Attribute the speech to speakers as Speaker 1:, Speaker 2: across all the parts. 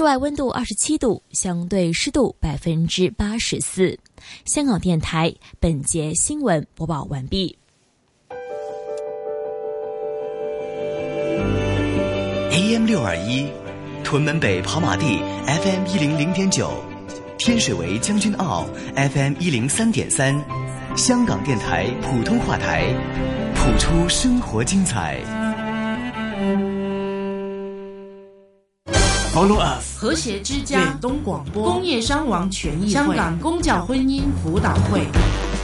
Speaker 1: 室外温度二十七度，相对湿度百分之八十四。香港电台本节新闻播报完毕。
Speaker 2: AM 六二一，屯门北跑马地 FM 一零零点九，天水围将军澳 FM 一零三点三，香港电台普通话台，普出生活精彩。Follow us，
Speaker 3: 和谐之家，广东广播，工业伤亡权益，香港公教婚姻辅导会。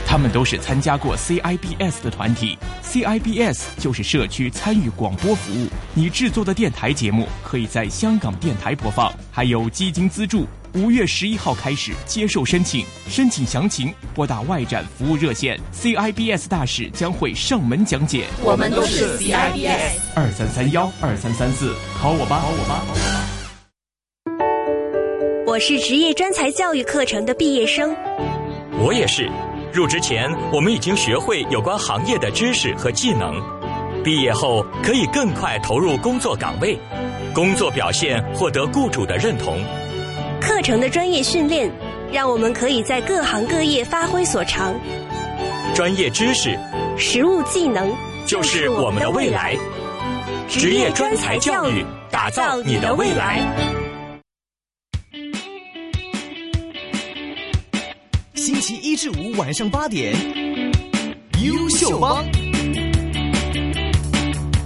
Speaker 4: 他们都是参加过 CIBS 的团体，CIBS 就是社区参与广播服务。你制作的电台节目可以在香港电台播放，还有基金资助。五月十一号开始接受申请，申请详情拨打外展服务热线。CIBS 大使将会上门讲解。
Speaker 3: 我们都是 CIBS。
Speaker 4: 二三三幺二三三四考我吧。考我吧。
Speaker 5: 我是职业专才教育课程的毕业生，
Speaker 6: 我也是。入职前，我们已经学会有关行业的知识和技能，毕业后可以更快投入工作岗位，工作表现获得雇主的认同。
Speaker 5: 课程的专业训练，让我们可以在各行各业发挥所长。
Speaker 6: 专业知识、
Speaker 5: 实务技能，
Speaker 6: 就是我们的未来。职业专才教育，打造你的未来。
Speaker 2: 星期一至五晚上八点，《优秀帮》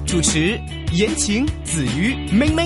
Speaker 2: 主持：言情、子鱼、明明。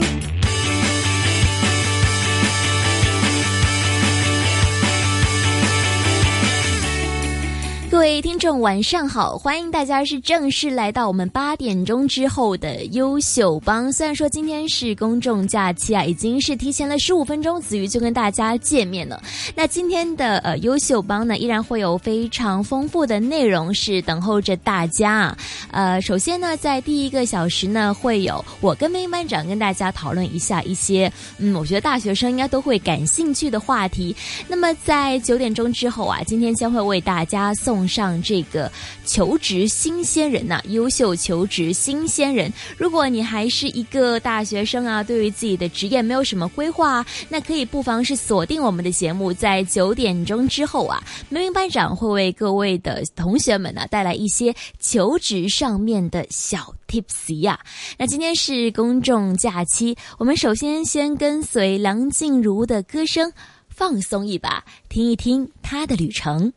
Speaker 1: 各位听众，晚上好！欢迎大家是正式来到我们八点钟之后的优秀帮。虽然说今天是公众假期啊，已经是提前了十五分钟，子瑜就跟大家见面了。那今天的呃优秀帮呢，依然会有非常丰富的内容是等候着大家。呃，首先呢，在第一个小时呢，会有我跟梅班长跟大家讨论一下一些嗯，我觉得大学生应该都会感兴趣的话题。那么在九点钟之后啊，今天将会为大家送。上这个求职新鲜人呐，优秀求职新鲜人。如果你还是一个大学生啊，对于自己的职业没有什么规划，那可以不妨是锁定我们的节目，在九点钟之后啊，梅云班长会为各位的同学们呢带来一些求职上面的小 tips 呀。那今天是公众假期，我们首先先跟随梁静茹的歌声放松一把，听一听她的旅程。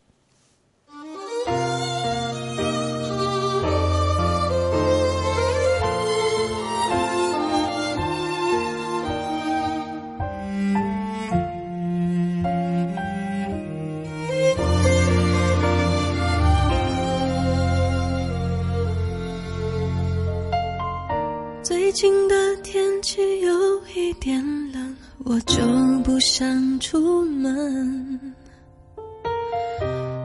Speaker 7: 最近的天气有一点冷，我就不想出门，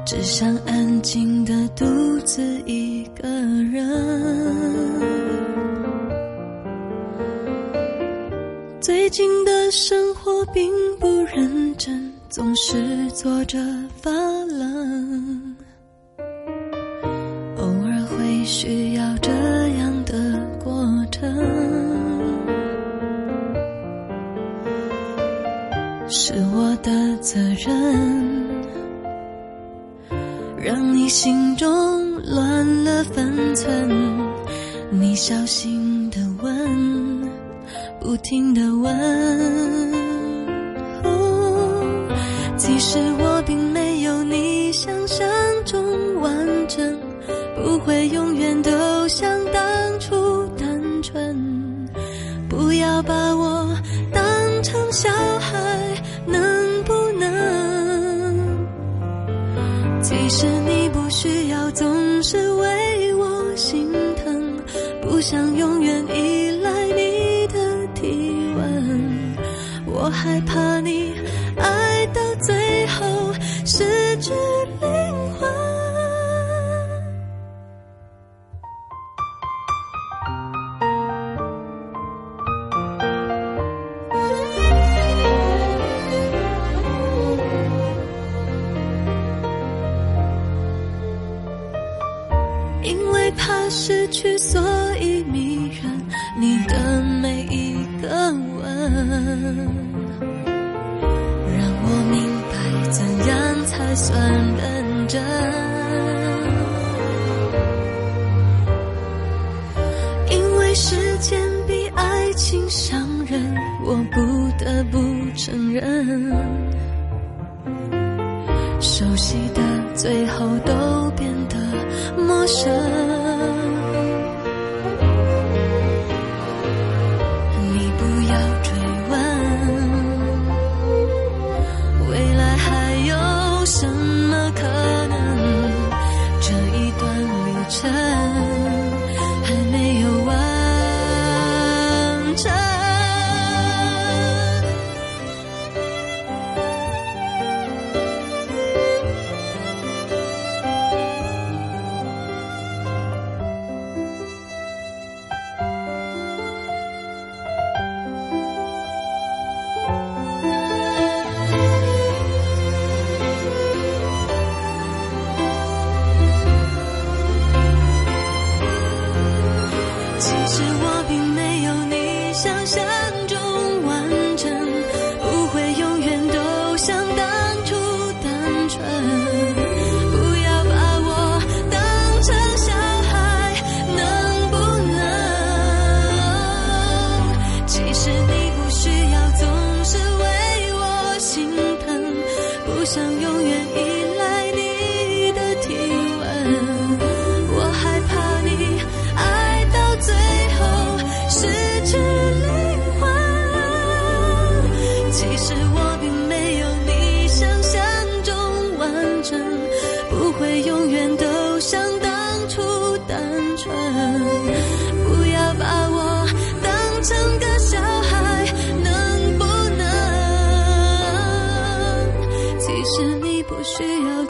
Speaker 7: 只想安静的独自一个人。最近的生活并不认真，总是坐着发愣。真，让你心中乱了分寸，你小心的问，不停的问。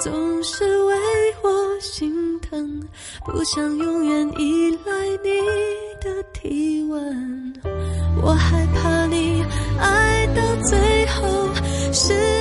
Speaker 7: 总是为我心疼，不想永远依赖你的体温，我害怕你爱到最后
Speaker 8: 是。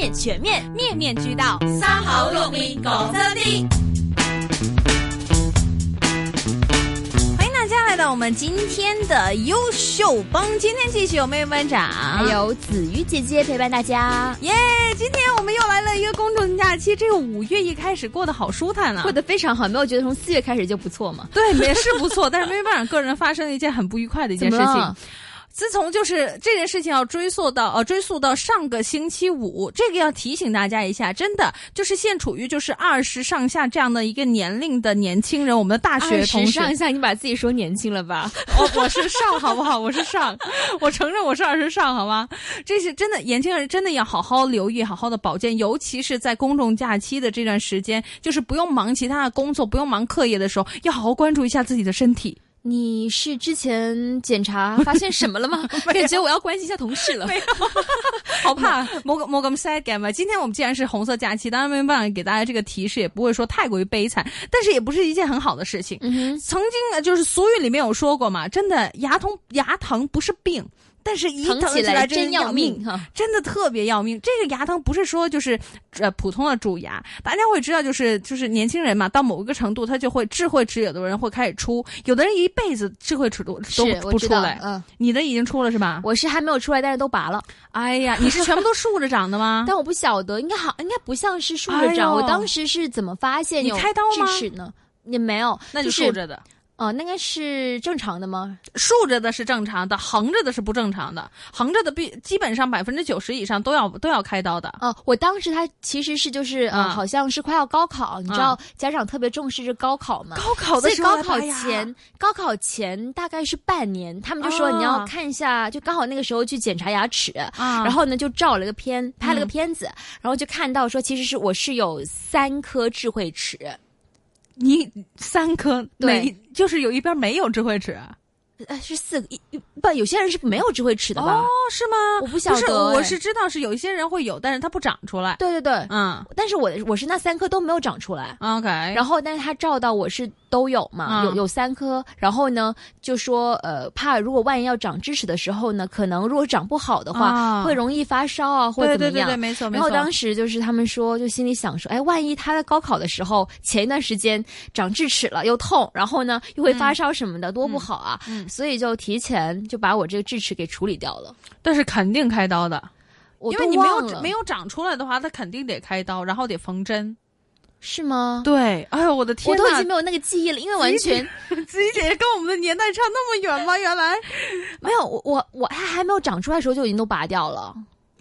Speaker 9: 面
Speaker 1: 全面，面面俱到，
Speaker 10: 三好六面讲真知。
Speaker 11: 欢迎大家来到我们今天的优秀帮，今天继续有妹妹班长，
Speaker 1: 还有子瑜姐姐陪伴大家。
Speaker 11: 耶，今天我们又来了一个公众假期，这个五月一开始过得好舒坦啊，
Speaker 1: 过得非常好，没有觉得从四月开始就不错吗？
Speaker 11: 对，也是不错，但是妹妹班长个人发生了一件很不愉快的一件事情。自从就是这件事情要追溯到呃，追溯到上个星期五，这个要提醒大家一下，真的就是现处于就是二十上下这样的一个年龄的年轻人，我们的大学同学，
Speaker 1: 上下你把自己说年轻了吧？
Speaker 11: 我 我是上好不好？我是上，我承认我是二十上，好吗？这是真的，年轻人真的要好好留意，好好的保健，尤其是在公众假期的这段时间，就是不用忙其他的工作，不用忙课业的时候，要好好关注一下自己的身体。
Speaker 1: 你是之前检查发现什么了吗？感觉我要关心一下同事了，
Speaker 11: 没有，好怕。莫 莫个嘛？今天我们既然是红色假期，当然没办法给大家这个提示，也不会说太过于悲惨，但是也不是一件很好的事情。曾经就是俗语里面有说过嘛，真的牙痛牙疼不是病。但是，
Speaker 1: 疼起来
Speaker 11: 真
Speaker 1: 要
Speaker 11: 命，真的特别要命。这个牙疼不是说就是呃普通的蛀牙，大家会知道，就是就是年轻人嘛，到某一个程度他就会智慧齿，有的人会开始出，有的人一辈子智慧齿都都不出来。
Speaker 1: 嗯，
Speaker 11: 你的已经出了是吧？
Speaker 1: 我是还没有出来，但是都拔了。
Speaker 11: 哎呀，你是 全部都竖着长的吗？
Speaker 1: 但我不晓得，应该好，应该不像是竖着长。我当时是怎么发现
Speaker 11: 你
Speaker 1: 智齿呢？你没有？
Speaker 11: 那就竖着的。
Speaker 1: 哦，那个是正常的吗？
Speaker 11: 竖着的是正常的，横着的是不正常的。横着的必基本上百分之九十以上都要都要开刀的。
Speaker 1: 哦，我当时他其实是就是呃，好像是快要高考，你知道家长特别重视这高考嘛？
Speaker 11: 高考的时候，
Speaker 1: 高考前，高考前大概是半年，他们就说你要看一下，就刚好那个时候去检查牙齿，然后呢就照了个片，拍了个片子，然后就看到说其实是我是有三颗智慧齿。
Speaker 11: 你三颗
Speaker 1: 对，
Speaker 11: 就是有一边没有智慧齿，
Speaker 1: 呃，是四个一不，有些人是没有智慧齿的吧？
Speaker 11: 哦，是吗？
Speaker 1: 我不晓得，
Speaker 11: 我是知道是有一些人会有，但是它不长出来。
Speaker 1: 对对对，
Speaker 11: 嗯，
Speaker 1: 但是我我是那三颗都没有长出来。
Speaker 11: OK，
Speaker 1: 然后但是它照到我是。都有嘛，有有三颗，然后呢，就说呃，怕如果万一要长智齿的时候呢，可能如果长不好的话，会容易发烧啊，或怎么样？
Speaker 11: 对对对，没错没错。
Speaker 1: 然后当时就是他们说，就心里想说，哎，万一他在高考的时候前一段时间长智齿了，又痛，然后呢又会发烧什么的，多不好啊！所以就提前就把我这个智齿给处理掉了。
Speaker 11: 但是肯定开刀的，因为你没有没有长出来的话，他肯定得开刀，然后得缝针。
Speaker 1: 是吗？
Speaker 11: 对，哎呦我的天！
Speaker 1: 我都已经没有那个记忆了，因为完全，
Speaker 11: 子怡姐姐跟我们的年代差那么远吗？原来
Speaker 1: 没有，我我我她还没有长出来的时候就已经都拔掉了。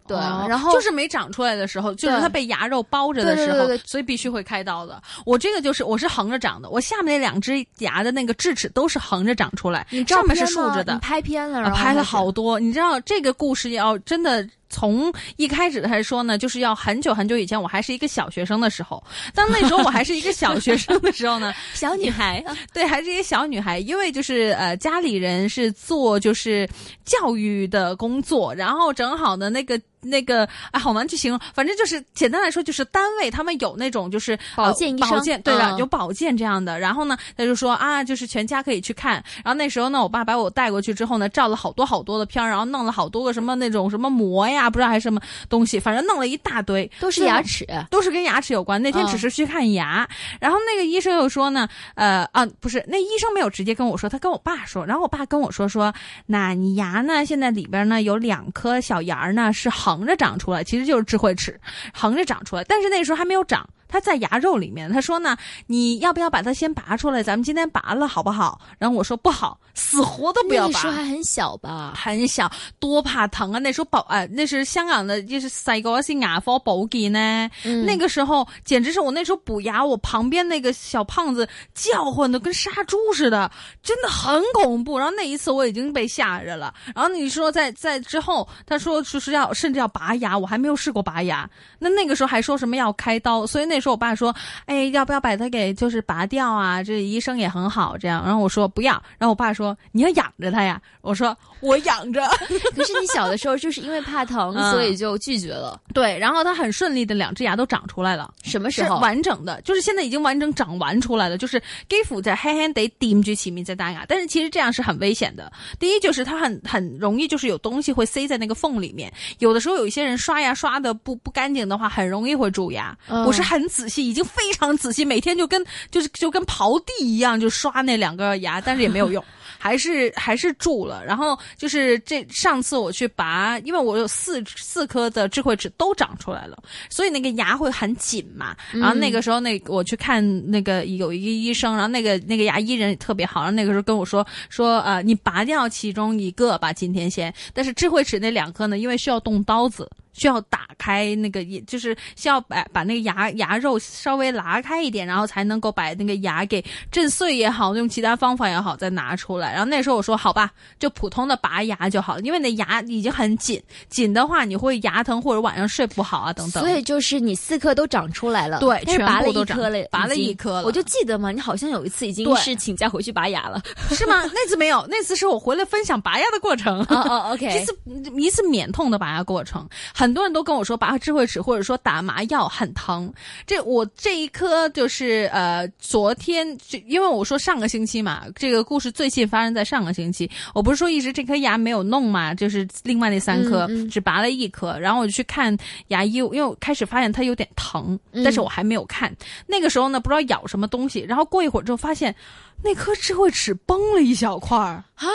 Speaker 1: 对，然后
Speaker 11: 就是没长出来的时候，就是它被牙肉包着的时候，所以必须会开刀的。我这个就是我是横着长的，我下面那两只牙的那个智齿都是横着长出来，上面是竖着的。
Speaker 1: 拍片后
Speaker 11: 拍了好多，你知道这个故事要真的。从一开始来说呢，就是要很久很久以前，我还是一个小学生的时候。但那时候我还是一个小学生的时候呢，
Speaker 1: 小女孩啊，
Speaker 11: 对，还是一些小女孩，因为就是呃，家里人是做就是教育的工作，然后正好呢那个。那个啊，好难去形容，反正就是简单来说，就是单位他们有那种就是
Speaker 1: 保健医生，
Speaker 11: 保健对的有保健这样的。然后呢，他就说啊，就是全家可以去看。然后那时候呢，我爸把我带过去之后呢，照了好多好多的片然后弄了好多个什么那种什么膜呀，不知道还是什么东西，反正弄了一大堆，
Speaker 1: 都是牙齿，
Speaker 11: 都是跟牙齿有关。那天只是去看牙，然后那个医生又说呢，呃啊，不是，那医生没有直接跟我说，他跟我爸说，然后我爸跟我说说，那你牙呢，现在里边呢有两颗小牙呢是好。横着长出来，其实就是智慧齿，横着长出来，但是那时候还没有长。他在牙肉里面，他说呢，你要不要把它先拔出来？咱们今天拔了好不好？然后我说不好，死活都不要拔。
Speaker 1: 那时候还很小吧，
Speaker 11: 很小，多怕疼啊！那时候保呃，那是香港的，就是塞个些牙科保给呢。那个时候简直是我那时候补牙，我旁边那个小胖子叫唤的跟杀猪似的，真的很恐怖。然后那一次我已经被吓着了。然后你说在在之后，他说就是要甚至要拔牙，我还没有试过拔牙。那那个时候还说什么要开刀，所以那。说，我爸说，哎，要不要把它给就是拔掉啊？这医生也很好，这样。然后我说不要。然后我爸说你要养着它呀。我说我养着。
Speaker 1: 可是你小的时候就是因为怕疼，所以就拒绝了。
Speaker 11: 对。然后它很顺利的两只牙都长出来了。
Speaker 1: 什么时候
Speaker 11: 完整的？就是现在已经完整长完出来了。就是给虎在嘿嘿得顶住起名在大牙，但是其实这样是很危险的。第一就是它很很容易就是有东西会塞在那个缝里面。有的时候有一些人刷牙刷的不不干净的话，很容易会蛀牙。我是很。仔细已经非常仔细，每天就跟就是就跟刨地一样，就刷那两个牙，但是也没有用，还是还是蛀了。然后就是这上次我去拔，因为我有四四颗的智慧齿都长出来了，所以那个牙会很紧嘛。然后那个时候那我去看那个有一个医生，然后那个那个牙医人也特别好，然后那个时候跟我说说呃你拔掉其中一个吧，今天先。但是智慧齿那两颗呢，因为需要动刀子。需要打开那个，也就是需要把把那个牙牙肉稍微拉开一点，然后才能够把那个牙给震碎也好，用其他方法也好再拿出来。然后那时候我说：“好吧，就普通的拔牙就好了。”因为你的牙已经很紧，紧的话你会牙疼或者晚上睡不好啊等等。
Speaker 1: 所以就是你四颗都长出来了，
Speaker 11: 对，
Speaker 1: 全拔了一颗了，
Speaker 11: 拔了一颗。
Speaker 1: 我就记得嘛，你好像有一次已经是请假回去拔牙了，
Speaker 11: 是吗？那次没有，那次是我回来分享拔牙的过程。
Speaker 1: 哦，OK，
Speaker 11: 一次一次免痛的拔牙过程。很多人都跟我说拔智慧齿或者说打麻药很疼，这我这一颗就是呃昨天，因为我说上个星期嘛，这个故事最近发生在上个星期，我不是说一直这颗牙没有弄嘛，就是另外那三颗只拔了一颗，然后我就去看牙医，因为我开始发现它有点疼，但是我还没有看，那个时候呢不知道咬什么东西，然后过一会儿之后发现那颗智慧齿崩了一小块儿啊。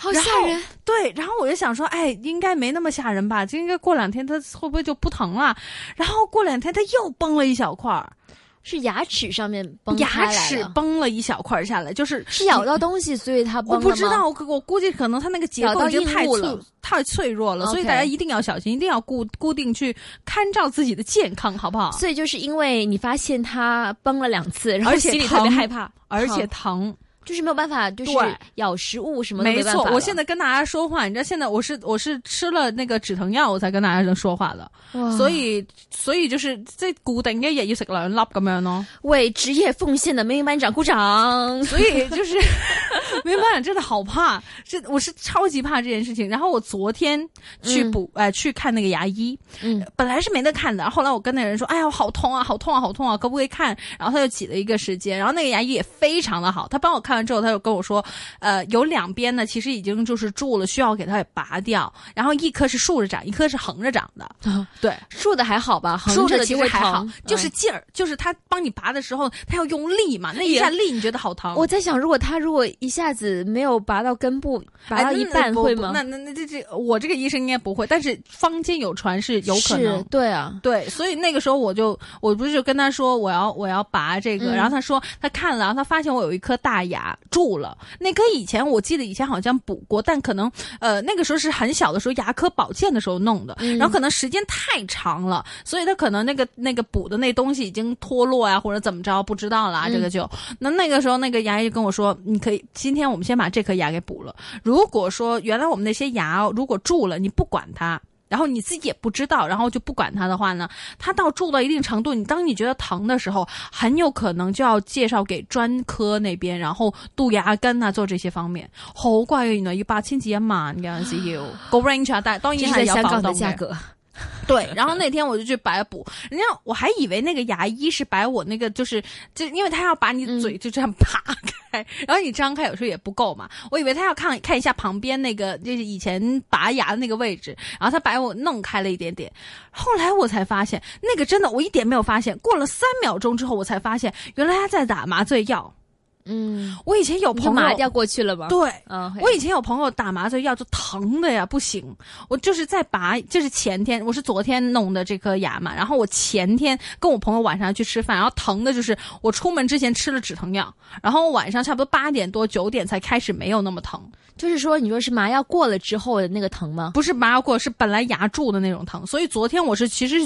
Speaker 11: 好
Speaker 1: 吓人，
Speaker 11: 对，然后我就想说，哎，应该没那么吓人吧？就应该过两天它会不会就不疼了？然后过两天它又崩了一小块儿，
Speaker 1: 是牙齿上面崩
Speaker 11: 牙齿崩了一小块下来，就是
Speaker 1: 是咬到东西，所以它崩
Speaker 11: 我不知道，我我估计可能它那个结构太脆太脆弱了，所以大家一定要小心，一定要固固定去看照自己的健康，好不好？
Speaker 1: 所以就是因为你发现它崩了两次，然后心里特别害怕，
Speaker 11: 而且
Speaker 1: 疼。就是没有办法，就是咬食物什么。
Speaker 11: 没错，我现在跟大家说话，你知道现在我是我是吃了那个止疼药，我才跟大家能说话的。所以所以就是，这固定一日要食两粒，咁样咯。
Speaker 1: 为职业奉献的梅班长鼓掌。
Speaker 11: 所以就是梅班长真的好怕，这我是超级怕这件事情。然后我昨天去补哎去看那个牙医，
Speaker 1: 嗯，
Speaker 11: 本来是没得看的，后来我跟那人说，哎呀，好痛啊，好痛啊，好痛啊，可不可以看？然后他就挤了一个时间，然后那个牙医也非常的好，他帮我看。之后他就跟我说，呃，有两边呢，其实已经就是住了，需要给它拔掉。然后一颗是竖着长，一颗是横着长的。对，
Speaker 1: 竖的还好吧？横
Speaker 11: 着其实还好，就是劲儿，就是他帮你拔的时候，他要用力嘛，那一下力你觉得好疼？
Speaker 1: 我在想，如果他如果一下子没有拔到根部，拔到一半会吗？
Speaker 11: 那那那这这，我这个医生应该不会，但是坊间有传是有可能。
Speaker 1: 对啊，
Speaker 11: 对，所以那个时候我就，我不是就跟他说我要我要拔这个，然后他说他看了，然后他发现我有一颗大牙。蛀了，那颗以前我记得以前好像补过，但可能呃那个时候是很小的时候，牙科保健的时候弄的，然后可能时间太长了，所以他可能那个那个补的那东西已经脱落啊，或者怎么着，不知道
Speaker 1: 了。
Speaker 11: 这个就那那个时候那个牙医跟我说，你可以今天我们先把这颗牙给补了。如果说原来我们那些牙如果蛀了，你不管它。然后你自己也不知道，然后就不管它的话呢，它到住到一定程度，你当你觉得疼的时候，很有可能就要介绍给专科那边，然后度牙根啊，做这些方面，好贵啊，原来要八千几一万噶，是要个 range 啊，但
Speaker 1: 当
Speaker 11: 然系有波动嘅。对，然后那天我就去白补，人家我还以为那个牙医是白我那个，就是就因为他要把你嘴就这样扒开，然后你张开有时候也不够嘛，我以为他要看看一下旁边那个就是以前拔牙的那个位置，然后他把我弄开了一点点，后来我才发现那个真的我一点没有发现，过了三秒钟之后我才发现原来他在打麻醉药。
Speaker 1: 嗯，
Speaker 11: 我以前有朋友
Speaker 1: 麻药过去了吧？
Speaker 11: 对，
Speaker 1: 嗯，
Speaker 11: 我以前有朋友打麻醉药就疼的呀，不行。我就是在拔，就是前天，我是昨天弄的这颗牙嘛。然后我前天跟我朋友晚上去吃饭，然后疼的就是我出门之前吃了止疼药，然后晚上差不多八点多九点才开始没有那么疼。
Speaker 1: 就是说，你说是麻药过了之后的那个疼吗？
Speaker 11: 不是麻药过，是本来牙蛀的那种疼。所以昨天我是其实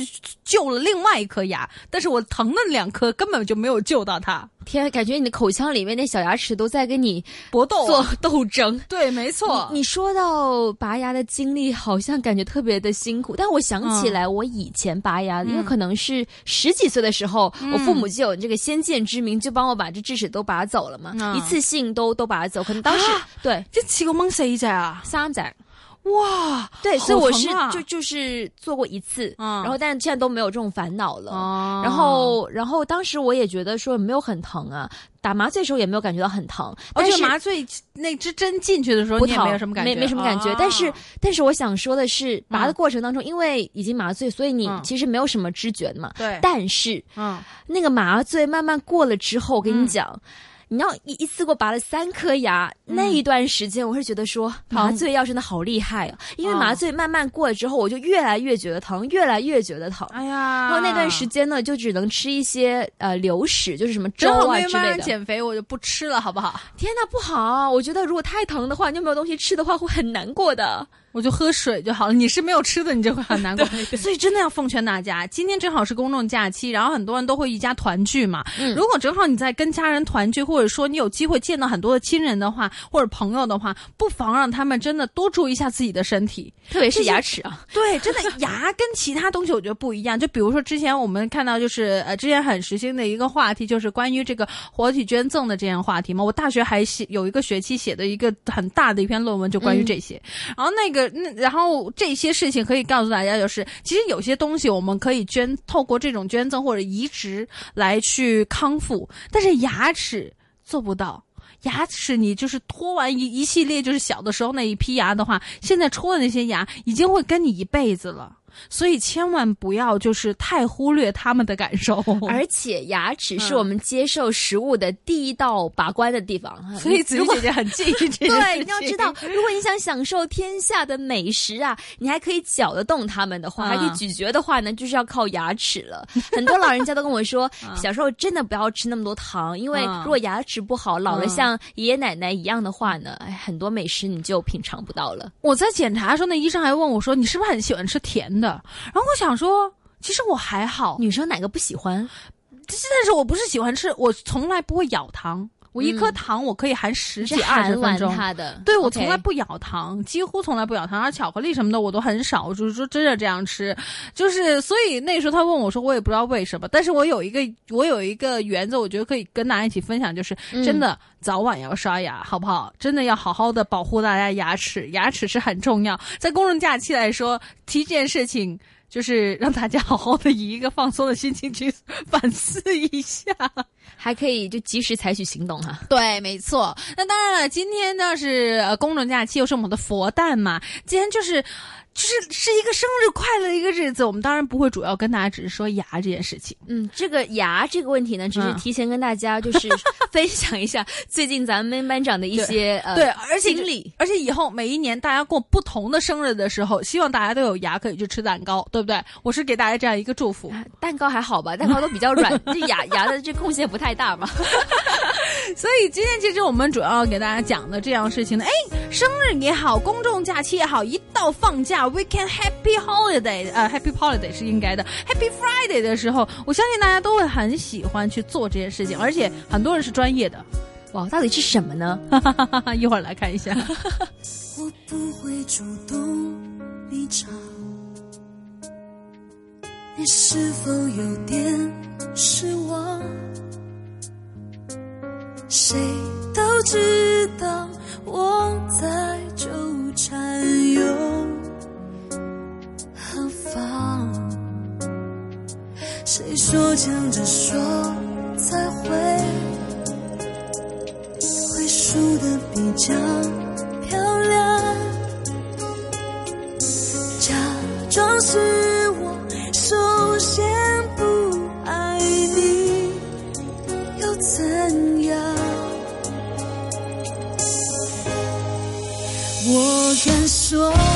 Speaker 11: 救了另外一颗牙，但是我疼的两颗根本就没有救到它。
Speaker 1: 天，感觉你的口腔里面那小牙齿都在跟你
Speaker 11: 搏斗、
Speaker 1: 做斗争。
Speaker 11: 对，没错。
Speaker 1: 你说到拔牙的经历，好像感觉特别的辛苦。但我想起来，我以前拔牙，因为可能是十几岁的时候，我父母就有这个先见之明，就帮我把这智齿都拔走了嘛，一次性都都拔走。可能当时对，
Speaker 11: 七个共谁一只啊，
Speaker 1: 三只。
Speaker 11: 哇，
Speaker 1: 对，所以我是就就是做过一次，然后但是现在都没有这种烦恼了。然后，然后当时我也觉得说没有很疼啊，打麻醉时候也没有感觉到很疼。
Speaker 11: 而且麻醉那支针进去的时候
Speaker 1: 不疼，
Speaker 11: 没有什么感觉，
Speaker 1: 没没什么感觉。但是，但是我想说的是，拔的过程当中，因为已经麻醉，所以你其实没有什么知觉的嘛。
Speaker 11: 对。
Speaker 1: 但是，
Speaker 11: 嗯，
Speaker 1: 那个麻醉慢慢过了之后，我跟你讲。你要一一次过拔了三颗牙，那一段时间我是觉得说麻醉药真的好厉害啊，因为麻醉慢慢过了之后，我就越来越觉得疼，越来越觉得疼。
Speaker 11: 哎呀，
Speaker 1: 然后那段时间呢，就只能吃一些呃流食，就是什么粥啊之类的。
Speaker 11: 减肥，我就不吃了，好不好？
Speaker 1: 天哪，不好！我觉得如果太疼的话，你又没有东西吃的话，会很难过的。
Speaker 11: 我就喝水就好了。你是没有吃的，你就会很难过。所以真的要奉劝大家，今天正好是公众假期，然后很多人都会一家团聚嘛。如果正好你在跟家人团聚，或者说你有机会见到很多的亲人的话，或者朋友的话，不妨让他们真的多注意一下自己的身体，
Speaker 1: 特别是牙齿啊。
Speaker 11: 对，真的牙跟其他东西我觉得不一样。就比如说之前我们看到，就是呃，之前很时兴的一个话题，就是关于这个活体捐赠的这样话题嘛。我大学还写有一个学期写的一个很大的一篇论文，就关于这些，然后那个。那然后这些事情可以告诉大家，就是其实有些东西我们可以捐，透过这种捐赠或者移植来去康复，但是牙齿做不到。牙齿你就是脱完一一系列，就是小的时候那一批牙的话，现在出的那些牙已经会跟你一辈子了。所以千万不要就是太忽略他们的感受，
Speaker 1: 而且牙齿是我们接受食物的第一道把关的地方。
Speaker 11: 所以子怡姐姐很这个。
Speaker 1: 对，你要知道，如果你想享受天下的美食啊，你还可以嚼得动他们的话，还可以咀嚼的话呢，就是要靠牙齿了。很多老人家都跟我说，小时候真的不要吃那么多糖，因为如果牙齿不好，老了像爷爷奶奶一样的话呢，很多美食你就品尝不到了。
Speaker 11: 我在检查的时候，那医生还问我说：“你是不是很喜欢吃甜的？”然后我想说，其实我还好，
Speaker 1: 女生哪个不喜欢？
Speaker 11: 但是，我不是喜欢吃，我从来不会咬糖。我一颗糖我可以含十几二十分钟，
Speaker 1: 它的，
Speaker 11: 对我从来不咬糖，几乎从来不咬糖，而巧克力什么的我都很少，就是说真的这样吃，就是所以那时候他问我说，我也不知道为什么，但是我有一个我有一个原则，我觉得可以跟大家一起分享，就是真的早晚要刷牙，好不好？真的要好好的保护大家牙齿，牙齿是很重要。在公众假期来说，提这件事情，就是让大家好好的以一个放松的心情去 反思一下。
Speaker 1: 还可以就及时采取行动哈，
Speaker 11: 对，没错。那当然了，今天呢是呃、公众假期，又是我们的佛诞嘛，今天就是。就是是一个生日快乐的一个日子，我们当然不会主要跟大家只是说牙这件事情。
Speaker 1: 嗯，这个牙这个问题呢，只是提前跟大家就是 分享一下最近咱们班长的一些呃
Speaker 11: 对，而且而且以后每一年大家过不同的生日的时候，希望大家都有牙可以去吃蛋糕，对不对？我是给大家这样一个祝福。
Speaker 1: 蛋糕还好吧？蛋糕都比较软，这牙牙的这空隙不太大嘛。
Speaker 11: 所以今天其实我们主要给大家讲的这样事情呢，哎，生日也好，公众假期也好，一到放假。We can happy holiday，呃，happy holiday 是应该的。Happy Friday 的时候，我相信大家都会很喜欢去做这件事情，而且很多人是专业的。
Speaker 1: 哇，到底是什么呢？
Speaker 11: 一会儿来看一下。
Speaker 8: 我 我不会主动你是否有点失望？谁都知道在纠缠，谁说强着说才会会输的比较漂亮？假装是我首先不爱你，又怎样？我敢说。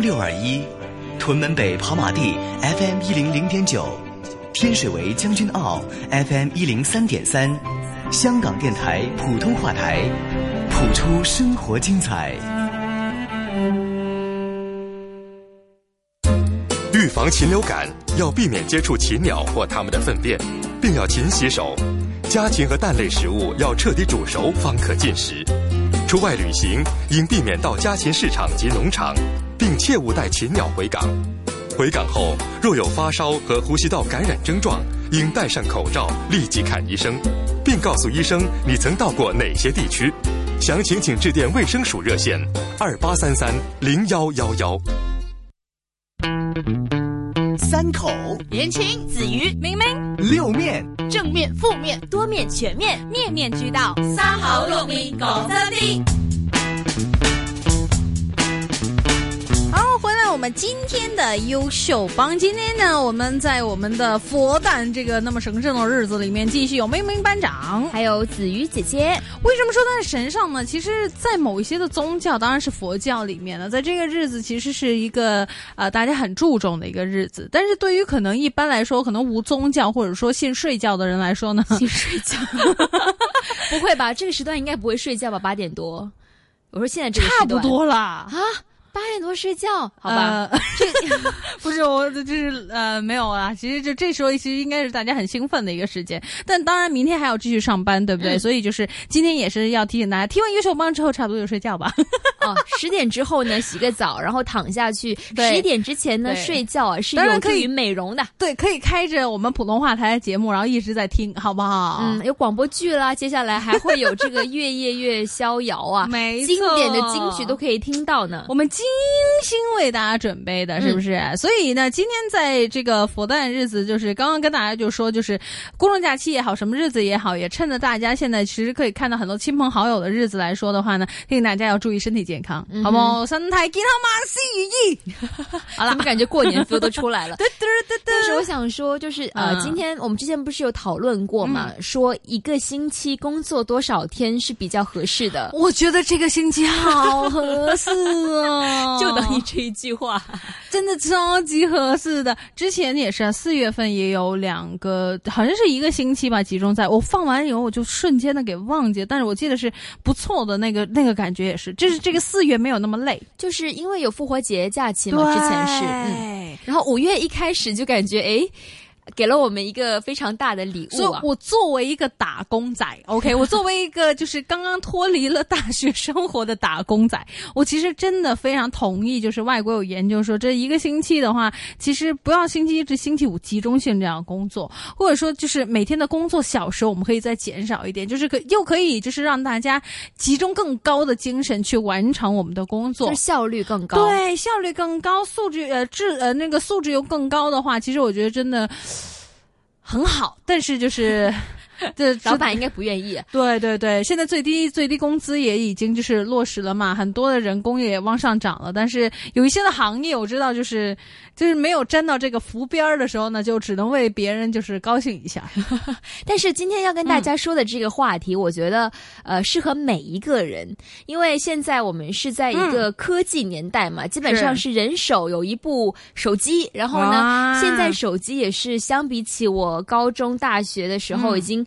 Speaker 9: 六二一，屯门北跑马地 FM 一零零点九，天水围将军澳 FM 一零三点三，香港电台普通话台，谱出生活精彩。
Speaker 12: 预防禽流感，要避免接触禽鸟或它们的粪便，并要勤洗手。家禽和蛋类食物要彻底煮熟方可进食。出外旅行应避免到家禽市场及农场。并切勿带禽鸟回港。回港后，若有发烧和呼吸道感染症状，应戴上口罩，立即看医生，并告诉医生你曾到过哪些地区。详情请致电卫生署热线二八三三零幺幺幺。
Speaker 9: 三口，
Speaker 10: 言情子瑜、
Speaker 11: 明明，
Speaker 9: 六面，
Speaker 10: 正面、负面、
Speaker 1: 多面、全面，
Speaker 11: 面面俱到。
Speaker 10: 三口六面，讲真
Speaker 11: 的。我们今天的优秀帮，今天呢，我们在我们的佛诞这个那么神圣的日子里面，继续有明明班长，
Speaker 1: 还有子瑜姐姐。
Speaker 11: 为什么说它是神圣呢？其实，在某一些的宗教，当然是佛教里面的，在这个日子其实是一个呃大家很注重的一个日子。但是对于可能一般来说，可能无宗教或者说信睡觉的人来说呢，
Speaker 1: 信睡觉？不会吧？这个时段应该不会睡觉吧？八点多，我说现在
Speaker 11: 差不多了
Speaker 1: 啊。八点多睡觉，好吧？
Speaker 11: 不是我，就是呃，没有啊。其实就这时候，其实应该是大家很兴奋的一个时间。但当然，明天还要继续上班，对不对？所以就是今天也是要提醒大家，听完一首棒之后，差不多就睡觉吧。
Speaker 1: 啊，十点之后呢，洗个澡，然后躺下去。十一点之前呢，睡觉啊，是
Speaker 11: 有可以
Speaker 1: 美容的。
Speaker 11: 对，可以开着我们普通话台的节目，然后一直在听，好不好？
Speaker 1: 嗯，有广播剧啦，接下来还会有这个《月夜月逍遥》啊，
Speaker 11: 没错，
Speaker 1: 经典的金曲都可以听到呢。
Speaker 11: 我们。精心为大家准备的，是不是？所以呢，今天在这个佛诞日子，就是刚刚跟大家就说，就是公众假期也好，什么日子也好，也趁着大家现在其实可以看到很多亲朋好友的日子来说的话呢，提醒大家要注意身体健康，好不好？身体健康万事如意。好了，
Speaker 1: 怎么感觉过年歌都出来了？但是我想说，就是呃，今天我们之前不是有讨论过嘛，说一个星期工作多少天是比较合适的？
Speaker 11: 我觉得这个星期好合适。哦。
Speaker 1: 就等于这一句话，
Speaker 11: 真的超级合适的。之前也是啊，四月份也有两个，好像是一个星期吧，集中在我放完以后，我就瞬间的给忘记。但是我记得是不错的那个那个感觉也是，就是这个四月没有那么累，
Speaker 1: 就是因为有复活节假期嘛。之前是，嗯，然后五月一开始就感觉哎。给了我们一个非常大的礼物，
Speaker 11: 所以我作为一个打工仔，OK，我作为一个就是刚刚脱离了大学生活的打工仔，我其实真的非常同意，就是外国有研究说，这一个星期的话，其实不要星期一至星期五集中性这样工作，或者说就是每天的工作小时我们可以再减少一点，就是可又可以就是让大家集中更高的精神去完成我们的工作，
Speaker 1: 效率更高，
Speaker 11: 对，效率更高，素质呃质呃那个素质又更高的话，其实我觉得真的。很好，但是就是。这
Speaker 1: 老板应该不愿意。
Speaker 11: 对对对，现在最低最低工资也已经就是落实了嘛，很多的人工也往上涨了。但是有一些的行业，我知道就是就是没有沾到这个浮边儿的时候呢，就只能为别人就是高兴一下。
Speaker 1: 但是今天要跟大家说的这个话题，我觉得呃适合每一个人，因为现在我们是在一个科技年代嘛，基本上是人手有一部手机，然后呢，现在手机也是相比起我高中大学的时候已经。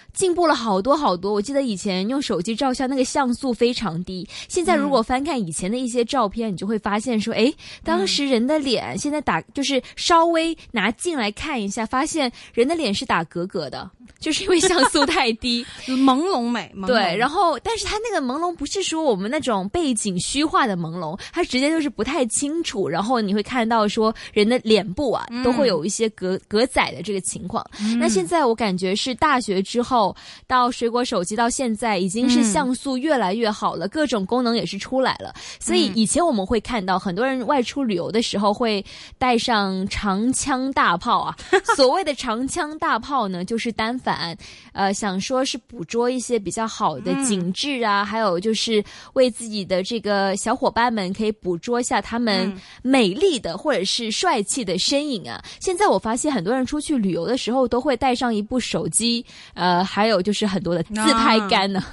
Speaker 1: 进步了好多好多。我记得以前用手机照相，那个像素非常低。现在如果翻看以前的一些照片，你就会发现说，哎，当时人的脸现在打就是稍微拿近来看一下，发现人的脸是打格格的，就是因为像素太低，
Speaker 11: 朦胧美。
Speaker 1: 对，然后，但是它那个朦胧不是说我们那种背景虚化的朦胧，它直接就是不太清楚。然后你会看到说，人的脸部啊都会有一些格格仔的这个情况。那现在我感觉是大学之后。到水果手机到现在已经是像素越来越好了，各种功能也是出来了。所以以前我们会看到很多人外出旅游的时候会带上长枪大炮啊，所谓的长枪大炮呢，就是单反。呃，想说是捕捉一些比较好的景致啊，还有就是为自己的这个小伙伴们可以捕捉一下他们美丽的或者是帅气的身影啊。现在我发现很多人出去旅游的时候都会带上一部手机，呃。还有就是很多的自拍杆呢，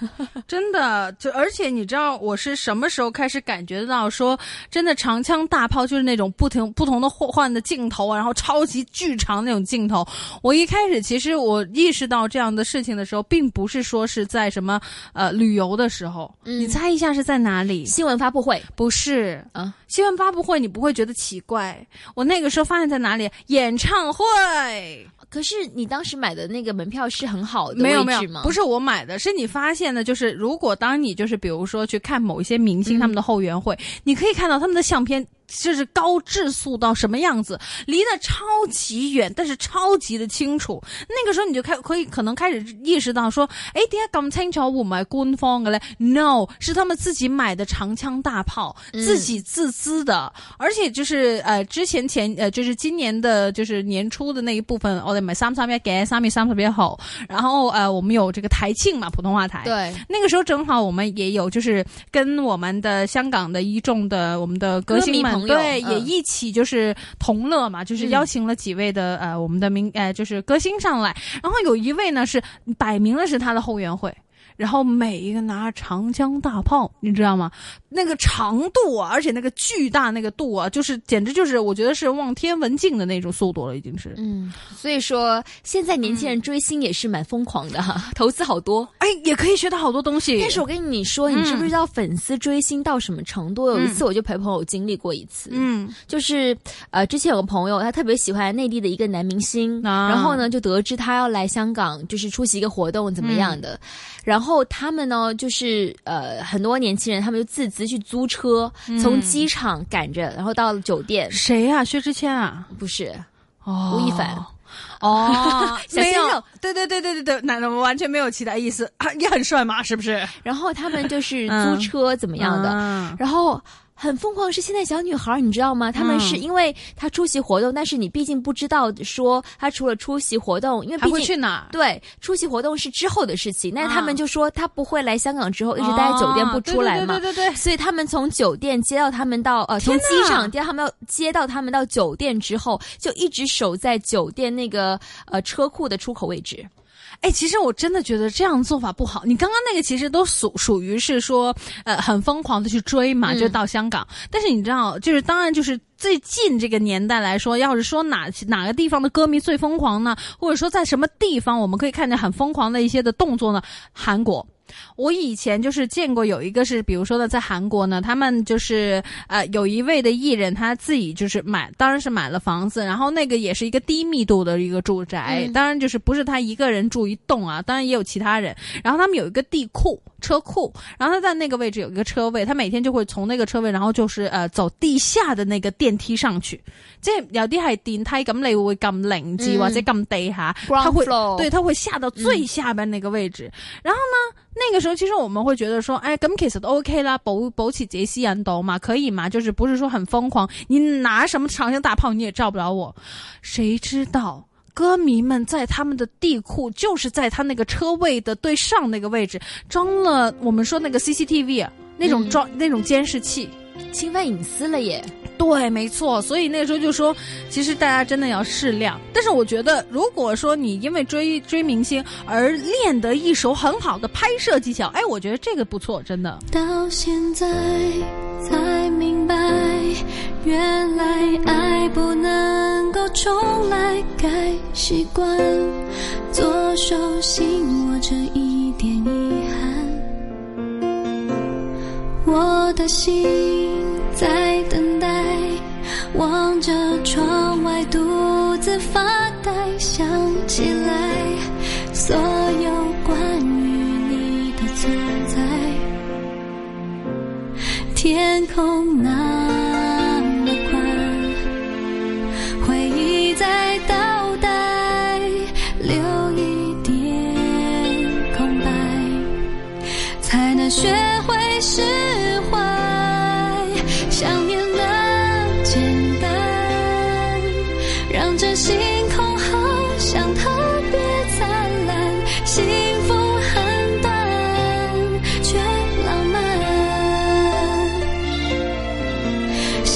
Speaker 11: 真的，就而且你知道我是什么时候开始感觉到说，真的长枪大炮就是那种不停不同的换的镜头，然后超级巨长那种镜头。我一开始其实我意识到这样的事情的时候，并不是说是在什么呃旅游的时候，你猜一下是在哪里？
Speaker 1: 新闻发布会
Speaker 11: 不是
Speaker 1: 嗯，
Speaker 11: 新闻发布会你不会觉得奇怪？我那个时候发现在哪里？演唱会。
Speaker 1: 可是你当时买的那个门票是很好的
Speaker 11: 没有没有，不是我买的是你发现的，就是如果当你就是比如说去看某一些明星他们的后援会，你可以看到他们的相片。就是高质素到什么样子，离得超级远，但是超级的清楚。那个时候你就开可以可能开始意识到说，哎，点解咁清楚？我们官方嘅咧？No，是他们自己买的长枪大炮，自己自资的。而且就是呃，之前前呃，就是今年的，就是年初的那一部分。哦，对，买 s 三 m e some 边 get some some 好。然后呃，我们有这个台庆嘛，普通话台。
Speaker 1: 对，
Speaker 11: 那个时候正好我们也有，就是跟我们的香港的一众的我们的歌星们。
Speaker 1: 对，
Speaker 11: 也一起就是同乐嘛，就是邀请了几位的呃，我们的名呃，就是歌星上来，然后有一位呢是摆明了是他的后援会。然后每一个拿长江大炮，你知道吗？那个长度啊，而且那个巨大那个度啊，就是简直就是我觉得是望天文镜的那种速度了，已经是。
Speaker 1: 嗯，所以说现在年轻人追星也是蛮疯狂的，哈，投资好多，
Speaker 11: 哎，也可以学到好多东西。
Speaker 1: 但是我跟你说，你知不知道粉丝追星到什么程度？有一次我就陪朋友经历过一次，
Speaker 11: 嗯，
Speaker 1: 就是呃，之前有个朋友他特别喜欢内地的一个男明星，然后呢就得知他要来香港，就是出席一个活动怎么样的，然后。后他们呢，就是呃，很多年轻人，他们就自资去租车，从机场赶着，然后到酒店。
Speaker 11: 谁呀？薛之谦啊？
Speaker 1: 不是，
Speaker 11: 哦，
Speaker 1: 吴亦凡，
Speaker 11: 哦，没有，对对对对对对，那我完全没有其他意思，也很帅嘛，是不是？
Speaker 1: 然后他们就是租车怎么样的，然后。很疯狂是现在小女孩儿，你知道吗？他们是因为她出席活动，但是你毕竟不知道说她除了出席活动，因
Speaker 11: 为
Speaker 1: 还会
Speaker 11: 去哪儿？
Speaker 1: 对，出席活动是之后的事情。那他们就说她不会来香港，之后一直待在酒店不出来
Speaker 11: 吗？对对对对对。
Speaker 1: 所以他们从酒店接到他们到呃，
Speaker 11: 从
Speaker 1: 机场接到他们接到他们到酒店之后，就一直守在酒店那个呃车库的出口位置。
Speaker 11: 哎，其实我真的觉得这样做法不好。你刚刚那个其实都属属于是说，呃，很疯狂的去追嘛，就到香港。但是你知道，就是当然就是最近这个年代来说，要是说哪哪个地方的歌迷最疯狂呢？或者说在什么地方我们可以看见很疯狂的一些的动作呢？韩国。我以前就是见过有一个是，比如说呢，在韩国呢，他们就是呃有一位的艺人，他自己就是买，当然是买了房子，然后那个也是一个低密度的一个住宅，当然就是不是他一个人住一栋啊，当然也有其他人。然后他们有一个地库车库，然后他在那个位置有一个车位，他每天就会从那个车位，然后就是呃走地下的那个电梯上去。这要低海顶，他一个会咁累，
Speaker 1: 即
Speaker 11: 话再咁低下，他
Speaker 1: 会
Speaker 11: 对他会下到最下边那个位置，然后呢？那个时候，其实我们会觉得说，哎，跟 kiss 都 OK 啦，保保起杰西安斗嘛，可以嘛？就是不是说很疯狂？你拿什么长枪大炮你也照不着我？谁知道歌迷们在他们的地库，就是在他那个车位的对上那个位置装了我们说那个 CCTV 那种装那种监视器，
Speaker 1: 侵犯隐私了耶。
Speaker 11: 对，没错，所以那时候就说，其实大家真的要适量。但是我觉得，如果说你因为追追明星而练得一手很好的拍摄技巧，哎，我觉得这个不错，真的。
Speaker 9: 到现在才明白，原来爱不能够重来，该习惯左手心握着一点遗憾，我的心。在等待，望着窗外，独自发呆。想起来，所有关于你的存在。天空那么宽，回忆在倒带，留一点空白，才能。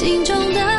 Speaker 9: 心中的。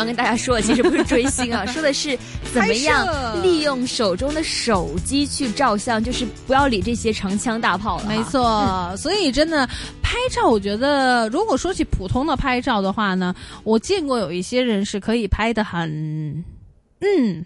Speaker 1: 刚跟大家说的其实不是追星啊，说的是怎么样利用手中的手机去照相，就是不要理这些长枪大炮。
Speaker 11: 没错，所以真的拍照，我觉得如果说起普通的拍照的话呢，我见过有一些人是可以拍的很嗯。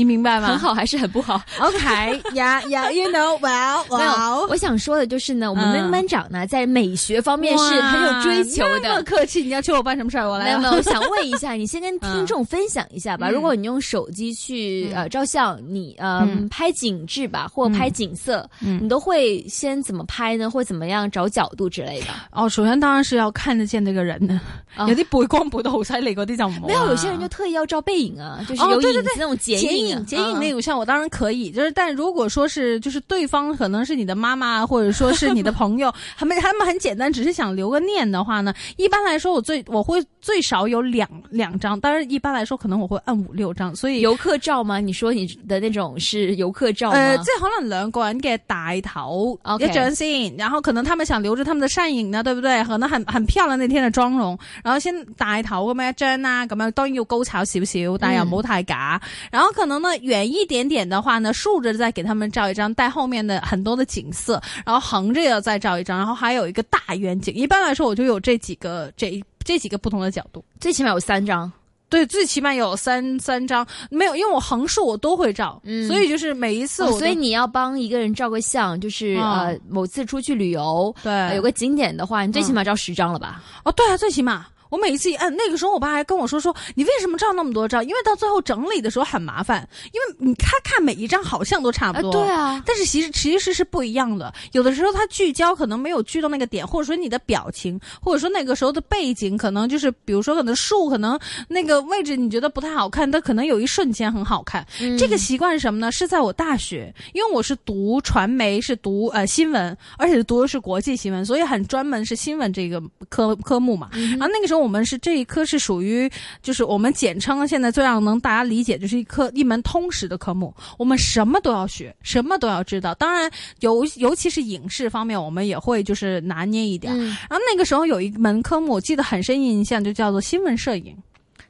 Speaker 11: 你明白吗？
Speaker 1: 很好，还是很不好。OK，yeah，yeah，you
Speaker 11: know，well，well。
Speaker 1: 我想说的就是呢，我们班长呢在美学方面是很有追求
Speaker 11: 的。么客气，你要求我办什么事儿？我来。
Speaker 1: 没有，没有。想问一下，你先跟听众分享一下吧。如果你用手机去呃照相，你呃拍景致吧，或拍景色，你都会先怎么拍呢？或怎么样找角度之类的？
Speaker 11: 哦，首先当然是要看得见那个人
Speaker 1: 呢。
Speaker 11: 有啲背光背得好犀利，嗰啲就唔
Speaker 1: 没有，有些人就特意要照背影啊，就是有影子那种剪影。
Speaker 11: 剪影那有像我当然可以。就是，但如果说是就是对方可能是你的妈妈，或者说是你的朋友，他们他们很简单，只是想留个念的话呢，一般来说，我最我会最少有两两张，当然一般来说可能我会按五六张。所以
Speaker 1: 游客照吗？你说你的那种是游客照？
Speaker 11: 呃，最好能两个人给大
Speaker 1: 头
Speaker 11: 一张先，然后可能他们想留着他们的善影呢，对不对？可能很很漂亮那天的妆容，然后先大头咁样一张啦，咁样当然要高炒少少，但又唔好太假。然后可能。能呢，远一点点的话呢，竖着再给他们照一张带后面的很多的景色，然后横着要再照一张，然后还有一个大远景。一般来说，我就有这几个这这几个不同的角度，
Speaker 1: 最起码有三张。
Speaker 11: 对，最起码有三三张。没有，因为我横竖我都会照，所以就是每一次我。
Speaker 1: 所以你要帮一个人照个相，就是呃，某次出去旅
Speaker 11: 游，
Speaker 1: 对，有个景点的话，你最起码照十张了吧？
Speaker 11: 哦，对啊，最起码。我每一次一按，那个时候我爸还跟我说说你为什么照那么多照？因为到最后整理的时候很麻烦，因为你他看每一张好像都差不多，
Speaker 1: 对啊，
Speaker 11: 但是其实其实是不一样的。有的时候他聚焦可能没有聚到那个点，或者说你的表情，或者说那个时候的背景，可能就是比如说可能树，可能那个位置你觉得不太好看，但可能有一瞬间很好看。这个习惯是什么呢？是在我大学，因为我是读传媒，是读呃新闻，而且读的是国际新闻，所以很专门是新闻这个科科目嘛。然后那个时候。我们是这一科是属于，就是我们简称现在最让能大家理解，就是一科一门通识的科目，我们什么都要学，什么都要知道。当然，尤 尤其是影视方面，我们也会就是拿捏一点。然后那个时候有一门科目，我记得很深印象，就叫做新闻摄影。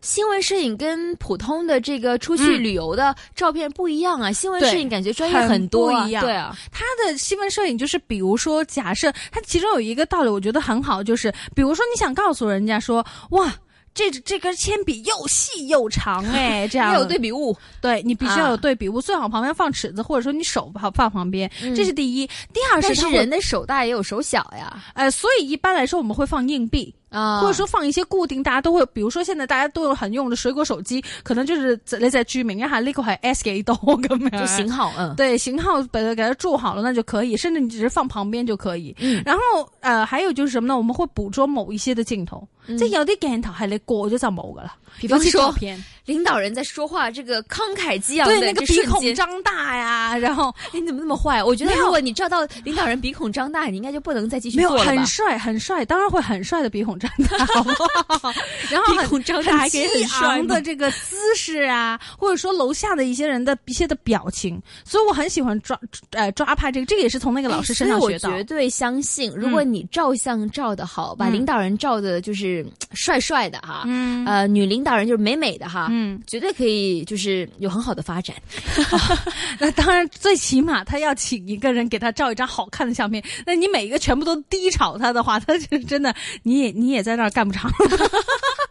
Speaker 1: 新闻摄影跟普通的这个出去旅游的照片不一样啊，新闻摄影感觉专业很多。
Speaker 11: 不一样，
Speaker 1: 对啊，
Speaker 11: 他的新闻摄影就是，比如说，假设他其中有一个道理，我觉得很好，就是，比如说你想告诉人家说，哇，这这根铅笔又细又长哎，这样。
Speaker 1: 要有对比物，
Speaker 11: 对你必须要有对比物，最好旁边放尺子，或者说你手好，放旁边，这是第一。第二
Speaker 1: 是，
Speaker 11: 但是
Speaker 1: 人的手大也有手小呀。
Speaker 11: 哎，所以一般来说我们会放硬币。
Speaker 1: 啊，
Speaker 11: 或者说放一些固定，大家都会，比如说现在大家都有很用的水果手机，可能就是在那在居民，哈后那个还 S 给多，
Speaker 1: 就型号，嗯，
Speaker 11: 对，型号它给它注好了，那就可以，甚至你只是放旁边就可以。然后呃，还有就是什么呢？我们会捕捉某一些的
Speaker 1: 镜
Speaker 11: 头。这有啲镜头系你过咗就冇噶啦，
Speaker 1: 比
Speaker 11: 如说
Speaker 1: 领导人在说话，这个慷慨激昂，对，
Speaker 11: 那个鼻孔张大呀，然后
Speaker 1: 你怎么那么坏？我觉得如果你照到领导人鼻孔张大，你应该就不能再
Speaker 11: 继续
Speaker 1: 做了。
Speaker 11: 很帅，很帅，当然会很帅的鼻孔张 大，然后
Speaker 1: 鼻孔张大还给
Speaker 11: 昂的这个姿势啊，或者说楼下的一些人的一些的表情，所以我很喜欢抓呃抓拍这个，这个也是从那个老师身上学到。
Speaker 1: 绝对相信，如果你照相照的好，把领导人照的，就是。是帅帅的哈，
Speaker 11: 嗯，
Speaker 1: 呃，女领导人就是美美的哈，
Speaker 11: 嗯，
Speaker 1: 绝对可以，就是有很好的发展。
Speaker 11: 那当然，最起码他要请一个人给他照一张好看的相片。那你每一个全部都低炒他的话，他就真的你也你也在那儿干不长。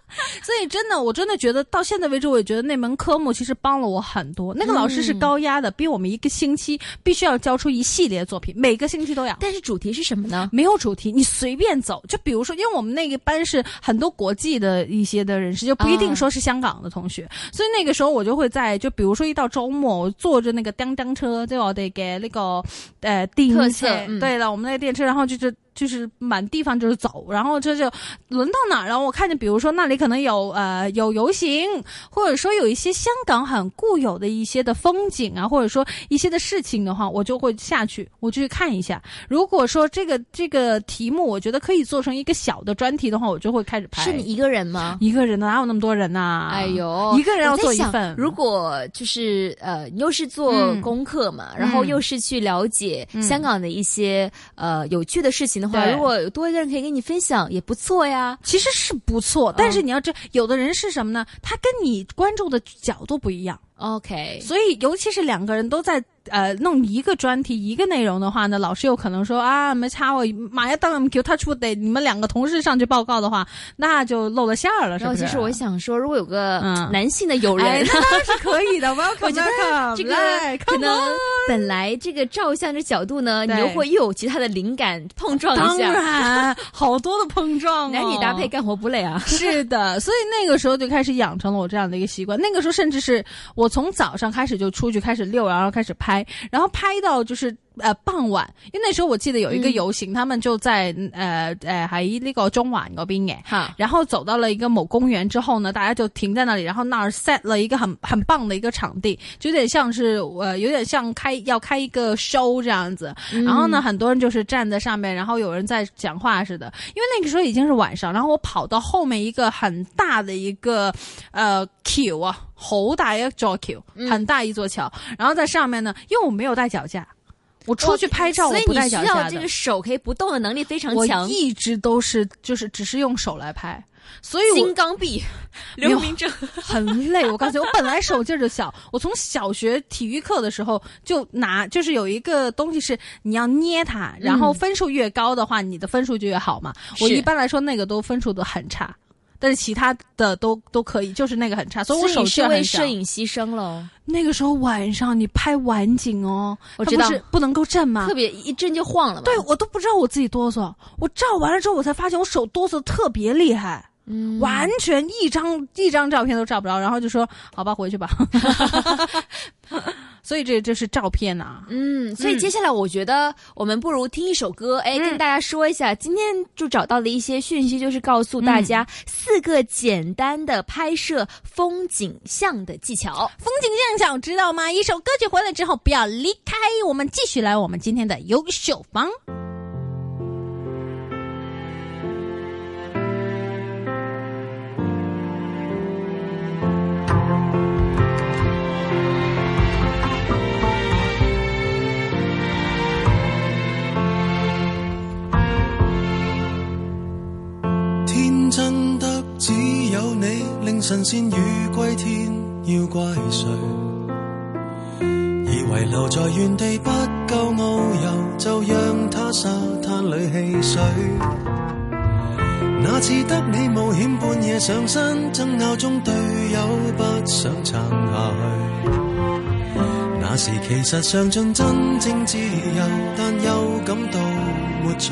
Speaker 11: 所以真的，我真的觉得到现在为止，我也觉得那门科目其实帮了我很多。那个老师是高压的，逼我们一个星期必须要交出一系列作品，每个星期都要。
Speaker 1: 但是主题是什么呢？
Speaker 11: 没有主题，你随便走。就比如说，因为我们那个班是很多国际的一些的人士，就不一定说是香港的同学。所以那个时候我就会在，就比如说一到周末，我坐着那个当当车，就我得给那个呃
Speaker 1: 电车。
Speaker 11: 对了，我们那个电车，然后就是。就是满地方就是走，然后这就轮到哪，然后我看见，比如说那里可能有呃有游行，或者说有一些香港很固有的一些的风景啊，或者说一些的事情的话，我就会下去，我就去看一下。如果说这个这个题目，我觉得可以做成一个小的专题的话，我就会开始拍。
Speaker 1: 是你一个人吗？
Speaker 11: 一个人的，哪有那么多人呐？
Speaker 1: 哎呦，
Speaker 11: 一个人要做一份。
Speaker 1: 如果就是呃，你又是做功课嘛，然后又是去了解香港的一些呃有趣的事情的。
Speaker 11: 对，
Speaker 1: 如果多一个人可以跟你分享，也不错呀。
Speaker 11: 其实是不错的，但是你要这有的人是什么呢？他跟你观众的角度不一样。
Speaker 1: OK，
Speaker 11: 所以尤其是两个人都在呃弄一个专题一个内容的话呢，老师有可能说啊没差我马上当 o m a d c 他出得，你们两个同事上去报告的话，那就露了馅儿了，是不是？
Speaker 1: 其实我想说，如果有
Speaker 11: 个
Speaker 1: 男性的友人，
Speaker 11: 那 那是可以的，
Speaker 1: welcome，这个可能本来这个照相这角度呢，你又会又有其他的灵感碰撞一下，当
Speaker 11: 然好多的碰撞，
Speaker 1: 男女搭配干活不累啊。
Speaker 11: 是的，所以那个时候就开始养成了我这样的一个习惯。那个时候甚至是我。从早上开始就出去开始遛，然后开始拍，然后拍到就是呃傍晚，因为那时候我记得有一个游行，他们就在呃呃还一个中环个边哎，
Speaker 1: 好，
Speaker 11: 然后走到了一个某公园之后呢，大家就停在那里，然后那儿 set 了一个很很棒的一个场地，就有点像是呃有点像开要开一个 show 这样子，然后呢很多人就是站在上面，然后有人在讲话似的，因为那个时候已经是晚上，然后我跑到后面一个很大的一个呃 queue 啊。侯达耶桥，桥很大一座桥，然后在上面呢，因为我没有带脚架，我出去拍照，
Speaker 1: 所以你知道这个手可以不动的能力非常强。
Speaker 11: 我一直都是就是只是用手来拍，所以
Speaker 1: 金刚臂刘明正
Speaker 11: 很累。我告诉你，我本来手劲就小，我从小学体育课的时候就拿，就是有一个东西是你要捏它，然后分数越高的话，你的分数就越好嘛。我一般来说那个都分数都很差。但是其他的都都可以，就是那个很差，所以我手
Speaker 1: 是为摄影牺牲了。
Speaker 11: 那个时候晚上你拍晚景哦，不是不能够震吗？
Speaker 1: 特别一震就晃了。
Speaker 11: 对我都不知道我自己哆嗦，我照完了之后我才发现我手哆嗦特别厉害。完全一张一张照片都照不着，然后就说好吧，回去吧。所以这这是照片呐。
Speaker 1: 嗯，所以接下来我觉得我们不如听一首歌，哎，跟大家说一下今天就找到的一些讯息，就是告诉大家四个简单的拍摄风景像的技巧。
Speaker 11: 风景像巧知道吗？一首歌曲回来之后不要离开，我们继续来我们今天的优秀
Speaker 13: 方。只有你令神仙雨归天，要怪谁？以为留在原地不够遨游，就让它沙滩里戏水。那次得你冒险半夜上山，争拗中队友不想撑下去。那时其实尝尽真正自由，但又感到没趣。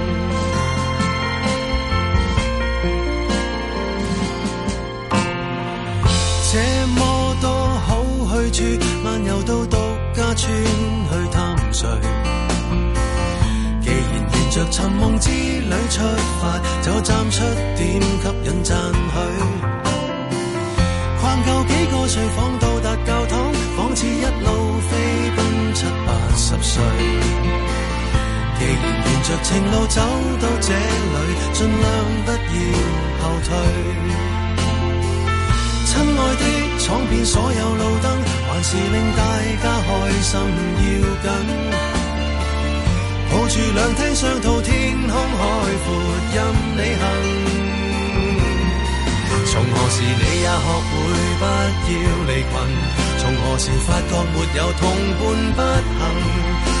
Speaker 13: 漫游到独家村去探谁？既然沿着寻梦之旅出发，就站出点吸引赞许。逛够几个睡房到达教堂，仿似一路飞奔七八十岁。既然沿着情路走到这里，尽量不要后退。亲爱的，闯遍所有路灯，还是令大家开心要紧。抱住两厅上套，天空海阔，任你行。从何时你也学会不要离群？从何时发觉没有同伴不行？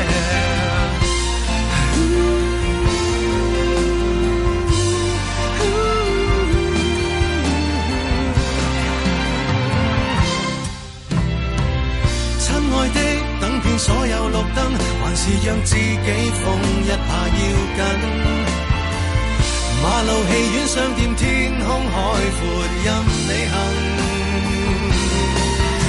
Speaker 13: 所有绿灯，还是让自己疯一下要紧。马路、戏院、商店、天空、海阔，任你行。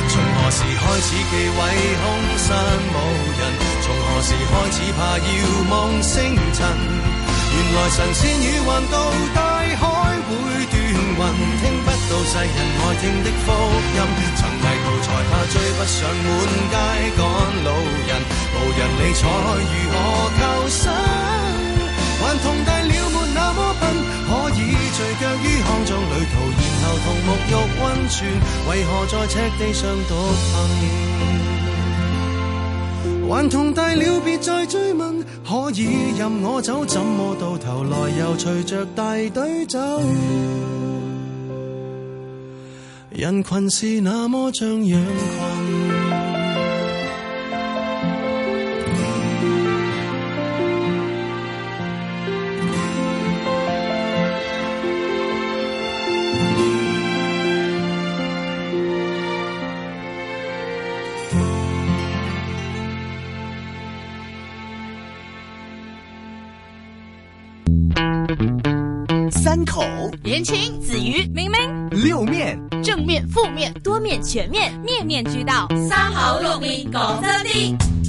Speaker 13: 从何时开始忌讳空山无人？从何时开始怕遥望星辰？原来神仙与幻道，大海会断云，听不到世人爱听的福音。曾害怕追不上满街赶路人，无人理睬如何求生？还同大了没那么笨，可以聚脚于康脏旅途，然后同沐浴温泉。为何在赤地上独行？还同大了别再追问，可以任我走，怎么到头来又随着大队走？人群是那么
Speaker 9: 张扬。
Speaker 10: 言情
Speaker 11: 子鱼明明
Speaker 9: 六面，
Speaker 10: 正面、负面、
Speaker 1: 多面、全面，
Speaker 11: 面面俱到。
Speaker 10: 三好六面讲真啲。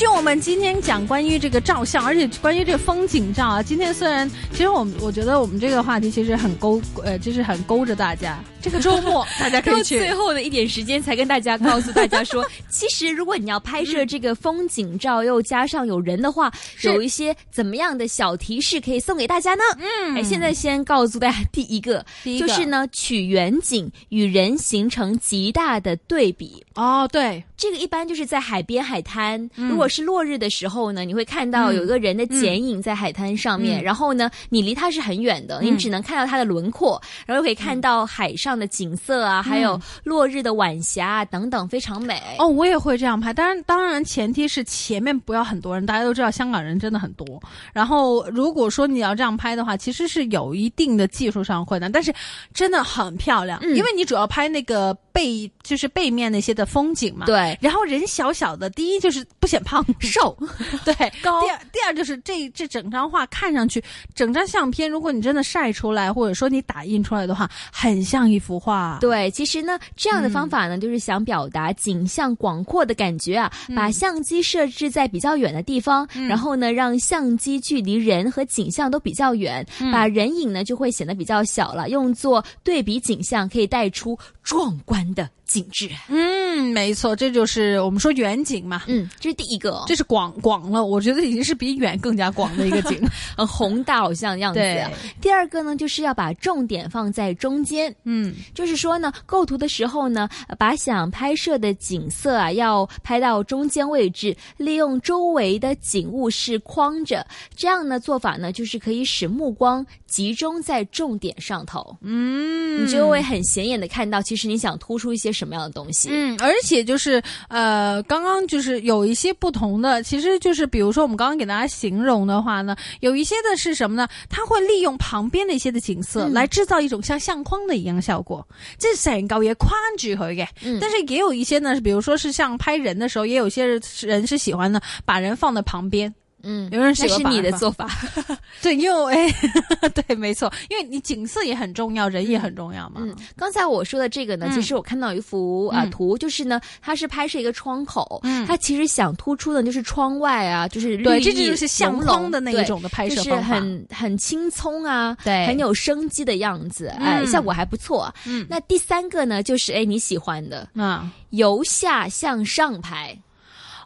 Speaker 11: 就我们今天讲关于这个照相，而且关于这个风景照啊，今天虽然其实我我觉得我们这个话题其实很勾，呃，就是很勾着大家。这个周末 大家可以去。
Speaker 1: 最后的一点时间才跟大家告诉大家说，其实如果你要拍摄这个风景照，又加上有人的话，有一些怎么样的小提示可以送给大家呢？嗯，哎，现在先告诉大家第一个，第一个就是呢，取远景与人形成极大的对比。
Speaker 11: 哦，对。
Speaker 1: 这个一般就是在海边海滩，如果是落日的时候呢，你会看到有一个人的剪影在海滩上面，然后呢，你离他是很远的，你只能看到他的轮廓，然后可以看到海上的景色啊，还有落日的晚霞啊等等，非常美。
Speaker 11: 哦，我也会这样拍，当然，当然前提是前面不要很多人，大家都知道香港人真的很多。然后，如果说你要这样拍的话，其实是有一定的技术上困难，但是真的很漂亮，因为你主要拍那个背，就是背面那些的风景嘛。
Speaker 1: 对。
Speaker 11: 然后人小小的，第一就是不显胖，瘦，对，
Speaker 1: 高。
Speaker 11: 第二，第二就是这这整张画看上去，整张相片，如果你真的晒出来，或者说你打印出来的话，很像一幅画。
Speaker 1: 对，其实呢，这样的方法呢，就是想表达景象广阔的感觉啊。把相机设置在比较远的地方，然后呢，让相机距离人和景象都比较远，把人影呢就会显得比较小了，用作对比景象，可以带出壮观的景致。
Speaker 11: 嗯。嗯，没错，这就是我们说远景嘛。
Speaker 1: 嗯，这是第一个，
Speaker 11: 这是广广了，我觉得已经是比远更加广的一个景，
Speaker 1: 很宏大，好像样子。第二个呢，就是要把重点放在中间。
Speaker 11: 嗯，
Speaker 1: 就是说呢，构图的时候呢，把想拍摄的景色啊，要拍到中间位置，利用周围的景物是框着，这样呢做法呢，就是可以使目光集中在重点上头。
Speaker 11: 嗯，
Speaker 1: 你就会很显眼的看到，其实你想突出一些什么样的东西。
Speaker 11: 嗯。而且就是，呃，刚刚就是有一些不同的，其实就是，比如说我们刚刚给大家形容的话呢，有一些的是什么呢？它会利用旁边的一些的景色来制造一种像相框的一样效果。这三高也宽巨和一
Speaker 1: 个，
Speaker 11: 但是也有一些呢，比如说是像拍人的时候，也有些人是喜欢呢，把人放在旁边。
Speaker 1: 嗯，
Speaker 11: 有人
Speaker 1: 说是你的做法，
Speaker 11: 对，因为哎，对，没错，因为你景色也很重要，人也很重要嘛。
Speaker 1: 刚才我说的这个呢，其实我看到一幅啊图，就是呢，它是拍摄一个窗口，它其实想突出的就是窗外啊，就是绿意葱
Speaker 11: 茏的那种的拍摄方
Speaker 1: 很很轻松啊，
Speaker 11: 对，
Speaker 1: 很有生机的样子，哎，效果还不错。
Speaker 11: 嗯，
Speaker 1: 那第三个呢，就是哎你喜欢的
Speaker 11: 啊，
Speaker 1: 由下向上拍。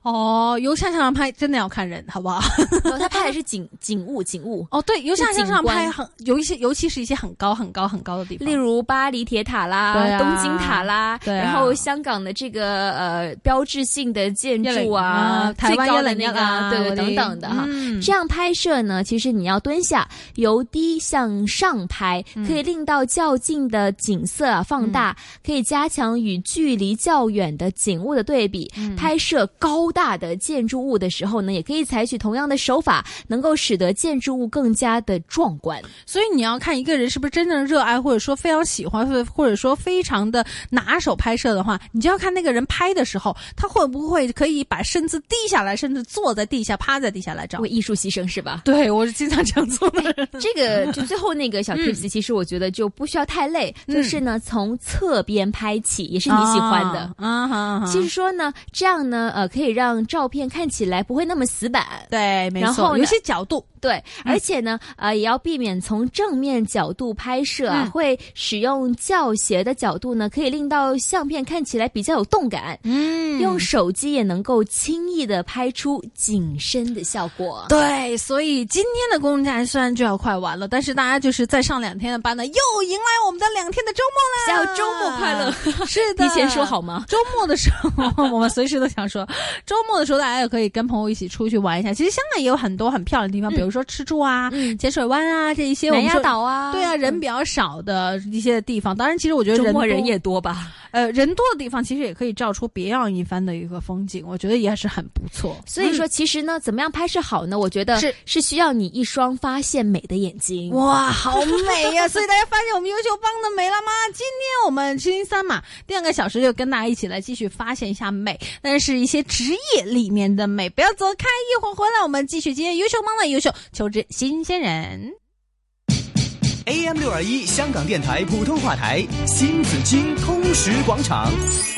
Speaker 11: 哦，由下向上拍真的要看人，好不好？
Speaker 1: 由 拍的是景景物景物？
Speaker 11: 哦，对，由下向上拍很有一些，尤其是一些很高很高很高的地方，
Speaker 1: 例如巴黎铁塔啦，东京塔啦，然后香港的这个呃标志性的建筑啊，
Speaker 11: 台湾
Speaker 1: 的那个，对，等等的哈。这样拍摄呢，其实你要蹲下，由低向上拍，可以令到较近的景色啊、放大，可以加强与距离较远的景物的对比，拍摄高。大的建筑物的时候呢，也可以采取同样的手法，能够使得建筑物更加的壮观。
Speaker 11: 所以你要看一个人是不是真正热爱，或者说非常喜欢，或或者说非常的拿手拍摄的话，你就要看那个人拍的时候，他会不会可以把身子低下来，甚至坐在地下、趴在地下来照。
Speaker 1: 为艺术牺牲是吧？
Speaker 11: 对，我是经常这样做的
Speaker 1: 这个就最后那个小 t i P，s 其实我觉得就不需要太累，就是呢，从侧边拍起也是你喜欢的。
Speaker 11: 啊，
Speaker 1: 其实说呢，这样呢，呃，可以让。让照片看起来不会那么死板，
Speaker 11: 对，没错，
Speaker 1: 然后
Speaker 11: 有些角度。
Speaker 1: 对，而且呢，呃，也要避免从正面角度拍摄，会使用教学的角度呢，可以令到相片看起来比较有动感。
Speaker 11: 嗯，
Speaker 1: 用手机也能够轻易的拍出景深的效果。
Speaker 11: 对，所以今天的工作虽然就要快完了，但是大家就是再上两天的班呢，又迎来我们的两天的周末啦！
Speaker 1: 要周末快乐！
Speaker 11: 是的，
Speaker 1: 提前说好吗？
Speaker 11: 周末的时候，我们随时都想说，周末的时候大家也可以跟朋友一起出去玩一下。其实香港也有很多很漂亮的地方，比如。说吃住啊，浅水湾啊，这一些
Speaker 1: 南丫岛啊，
Speaker 11: 对啊，人比较少的一些地方。当然，其实我觉得中
Speaker 1: 国人也多吧。
Speaker 11: 呃，人多的地方其实也可以照出别样一番的一个风景，我觉得也是很不错。
Speaker 1: 所以说，其实呢，怎么样拍摄好呢？我觉得
Speaker 11: 是
Speaker 1: 是需要你一双发现美的眼睛。
Speaker 11: 哇，好美呀！所以大家发现我们优秀帮的美了吗？今天我们星期三嘛，第二个小时就跟大家一起来继续发现一下美，但是一些职业里面的美，不要走开，一会儿回来我们继续今天优秀帮的优秀。求职新鲜人。
Speaker 9: AM 六二一香港电台普通话台，新紫荆通识广场。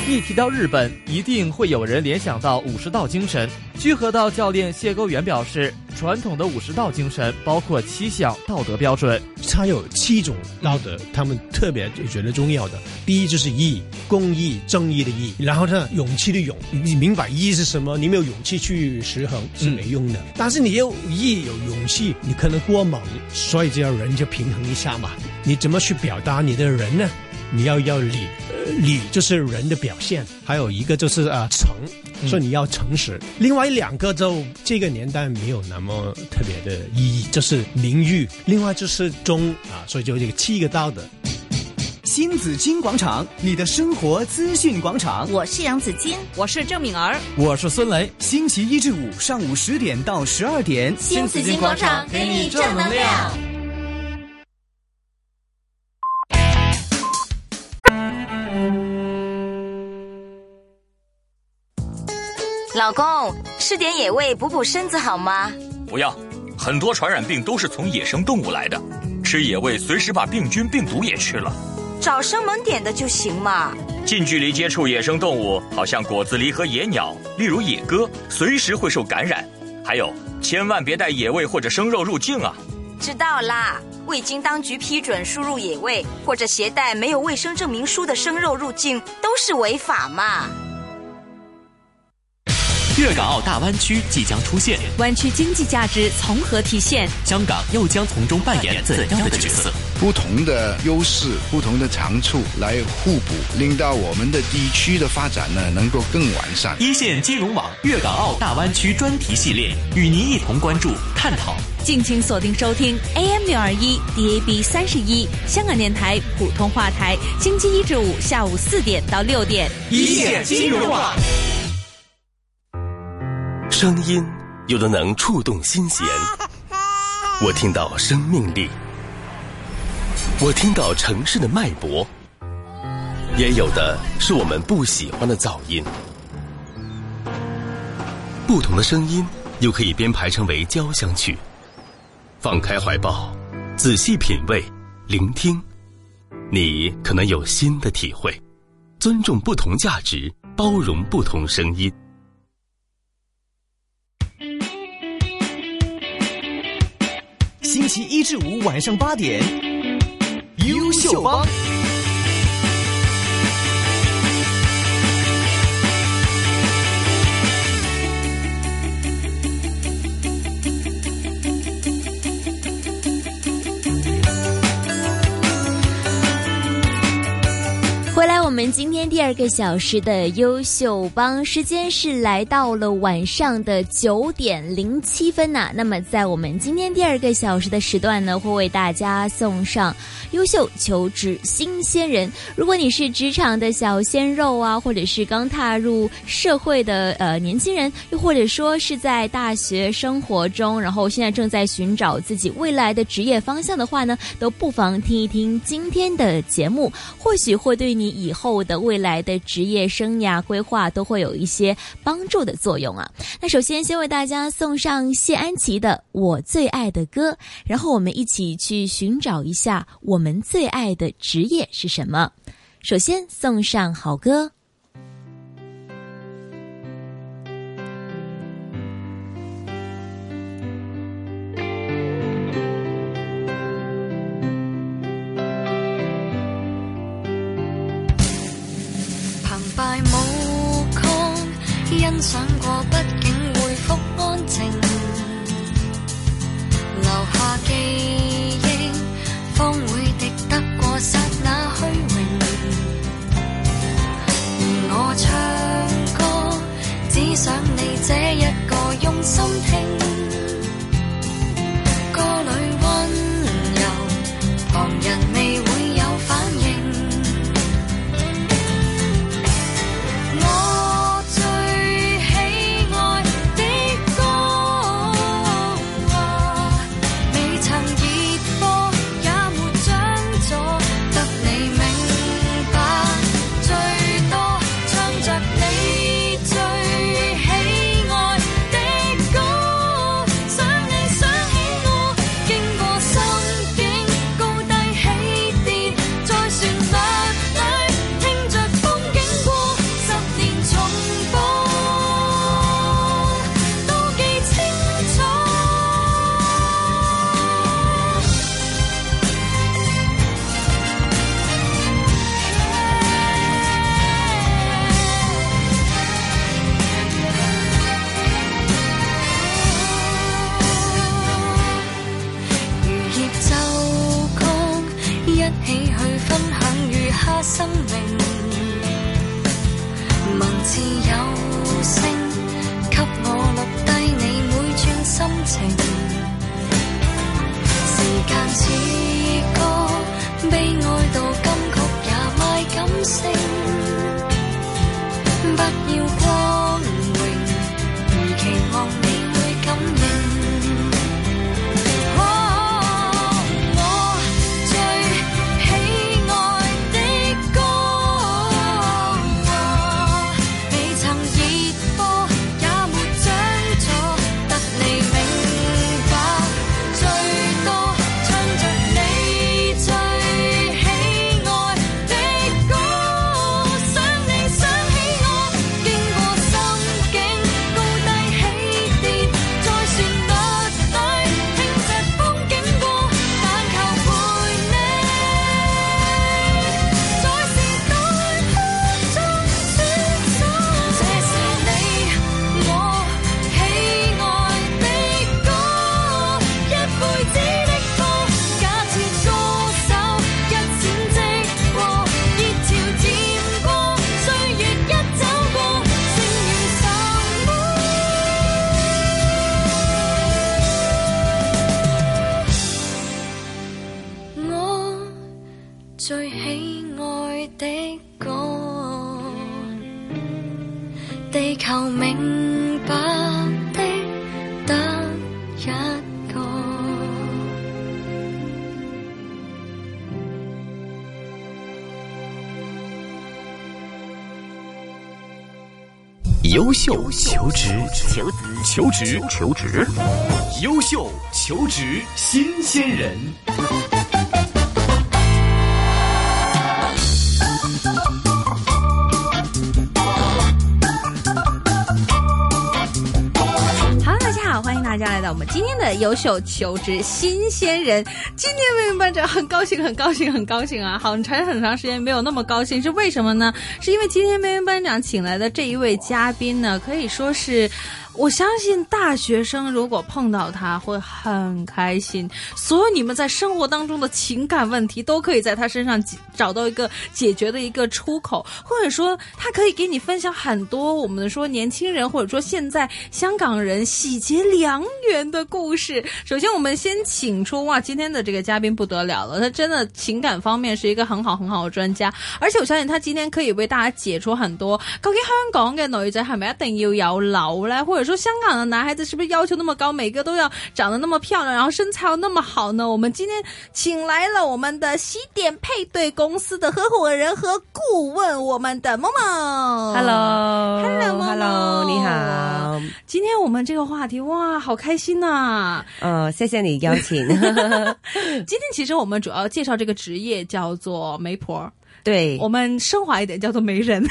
Speaker 14: 一提到日本，一定会有人联想到武士道精神。聚合道教练谢沟元表示，传统的武士道精神包括七项道德标准，
Speaker 15: 它有七种道德，他们特别觉得重要的。第一就是义，公义、正义的义。然后呢，勇气的勇。你明白义是什么？你没有勇气去实衡是没用的。但是你有义有勇气，你可能过猛，所以就要人就平衡一。下嘛，你怎么去表达你的人呢？你要要理，理就是人的表现；还有一个就是啊诚，说你要诚实。另外两个就这个年代没有那么特别的意义，就是名誉，另外就是忠啊。所以就这个七个道德。
Speaker 16: 新紫金广场，你的生活资讯广场。
Speaker 17: 我是杨紫金，
Speaker 18: 我是郑敏儿，
Speaker 19: 我是孙雷。
Speaker 16: 星期一至五上午十点到十二点，
Speaker 17: 新紫金广场给你正能量。老公，吃点野味补补身子好吗？
Speaker 6: 不要，很多传染病都是从野生动物来的，吃野味随时把病菌病毒也吃了。
Speaker 17: 找生猛点的就行嘛。
Speaker 6: 近距离接触野生动物，好像果子狸和野鸟，例如野鸽，随时会受感染。还有，千万别带野味或者生肉入境啊！
Speaker 17: 知道啦，未经当局批准输入野味或者携带没有卫生证明书的生肉入境都是违法嘛。
Speaker 2: 粤港澳大湾区即将出现，
Speaker 18: 湾区经济价值从何体现？
Speaker 2: 香港又将从中扮演怎样的角色？
Speaker 20: 不同的优势、不同的长处来互补，令到我们的地区的发展呢能够更完善。
Speaker 2: 一线金融网粤港澳大湾区专题系列，与您一同关注、探讨。
Speaker 18: 敬请锁定收听 AM 六二一 DAB 三十一香港电台普通话台，星期一至五下午四点到六点，
Speaker 2: 一线金融网。
Speaker 21: 声音有的能触动心弦，我听到生命力，我听到城市的脉搏，也有的是我们不喜欢的噪音。不同的声音又可以编排成为交响曲。放开怀抱，仔细品味，聆听，你可能有新的体会。尊重不同价值，包容不同声音。
Speaker 16: 星期一至五晚上八点，优秀帮
Speaker 1: 回来。我们今天第二个小时的优秀帮时间是来到了晚上的九点零七分呐。那么，在我们今天第二个小时的时段呢，会为大家送上优秀求职新鲜人。如果你是职场的小鲜肉啊，或者是刚踏入社会的呃年轻人，又或者说是在大学生活中，然后现在正在寻找自己未来的职业方向的话呢，都不妨听一听今天的节目，或许会对你以后的未来的职业生涯规划都会有一些帮助的作用啊。那首先先为大家送上谢安琪的我最爱的歌，然后我们一起去寻找一下我们最爱的职业是什么。首先送上好歌。
Speaker 9: 分享过，毕竟回复安静，留下记忆，方会敌得过刹那虚荣。而我唱歌，只想你这一个用心听。秀求职，求职求职，优秀求职新鲜人。
Speaker 11: 大家好，欢迎大家来到我们今天的优秀求职新鲜人。今天为我们班长很高兴，很高兴，很高兴啊！好长很长时间没有那么高兴，是为什么呢？是因为今天梅园班长请来的这一位嘉宾呢，可以说是我相信。大学生如果碰到他会很开心，所有你们在生活当中的情感问题都可以在他身上找到一个解决的一个出口，或者说他可以给你分享很多我们说年轻人或者说现在香港人喜结良缘的故事。首先，我们先请出哇，今天的这个嘉宾不得了了，他真的情感方面是一个很好很好的专家，而且我相信他今天可以为大家解除很多。究竟香港嘅女仔系咪一定要有楼呢？或者说香港的男孩？是不是要求那么高，每个都要长得那么漂亮，然后身材又那么好呢？我们今天请来了我们的西点配对公司的合伙人和顾问，我们的梦梦。
Speaker 22: h
Speaker 11: e l l
Speaker 22: o h e l l o h e l l o 你好。
Speaker 11: 今天我们这个话题哇，好开心呐！
Speaker 22: 呃，谢谢你邀请。
Speaker 11: 今天其实我们主要介绍这个职业叫做媒婆。
Speaker 22: 对
Speaker 11: 我们升华一点，叫做媒人，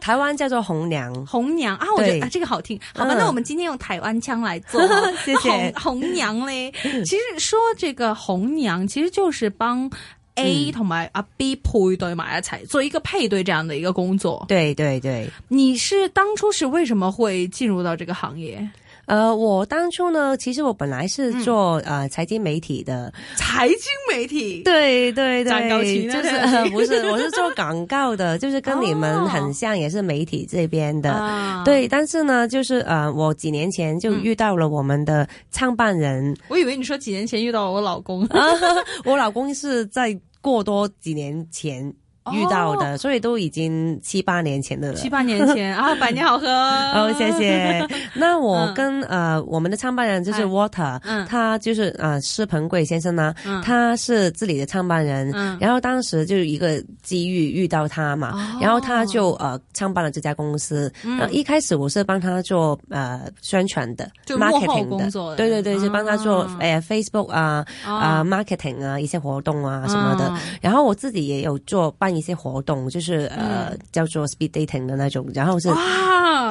Speaker 22: 台湾叫做红娘。
Speaker 11: 红娘啊，我觉得啊，这个好听。好吧，那我们今天用台湾腔来做，
Speaker 22: 红
Speaker 11: 红娘嘞。其实说这个红娘，其实就是帮 A 同埋啊 B 配对埋一彩，做一个配对这样的一个工作。
Speaker 22: 对对对，
Speaker 11: 你是当初是为什么会进入到这个行业？
Speaker 22: 呃，我当初呢，其实我本来是做呃财经媒体的，
Speaker 11: 财经媒体，
Speaker 22: 对对对，就是 不是我是做广告的，就是跟你们很像，也是媒体这边的，对。但是呢，就是呃，我几年前就遇到了我们的创办人，
Speaker 11: 我以为你说几年前遇到我老公，
Speaker 22: 我老公是在过多几年前。遇到的，所以都已经七八年前的了。
Speaker 11: 七八年前 啊，百年好合。
Speaker 22: 哦，谢谢。那我跟呃，我们的创办人就是 Water，他就是呃施鹏贵先生呢，他是这里的创办人。然后当时就是一个机遇遇到他嘛，然后他就呃创办了这家公司。那一开始我是帮他做呃宣传的，
Speaker 11: 就 marketing 的，
Speaker 22: 对对对，是帮他做呃 Facebook 啊啊 marketing 啊一些活动啊什么的。然后我自己也有做办。一些活动就是呃叫做 speed dating 的那种，然后是
Speaker 11: 哇，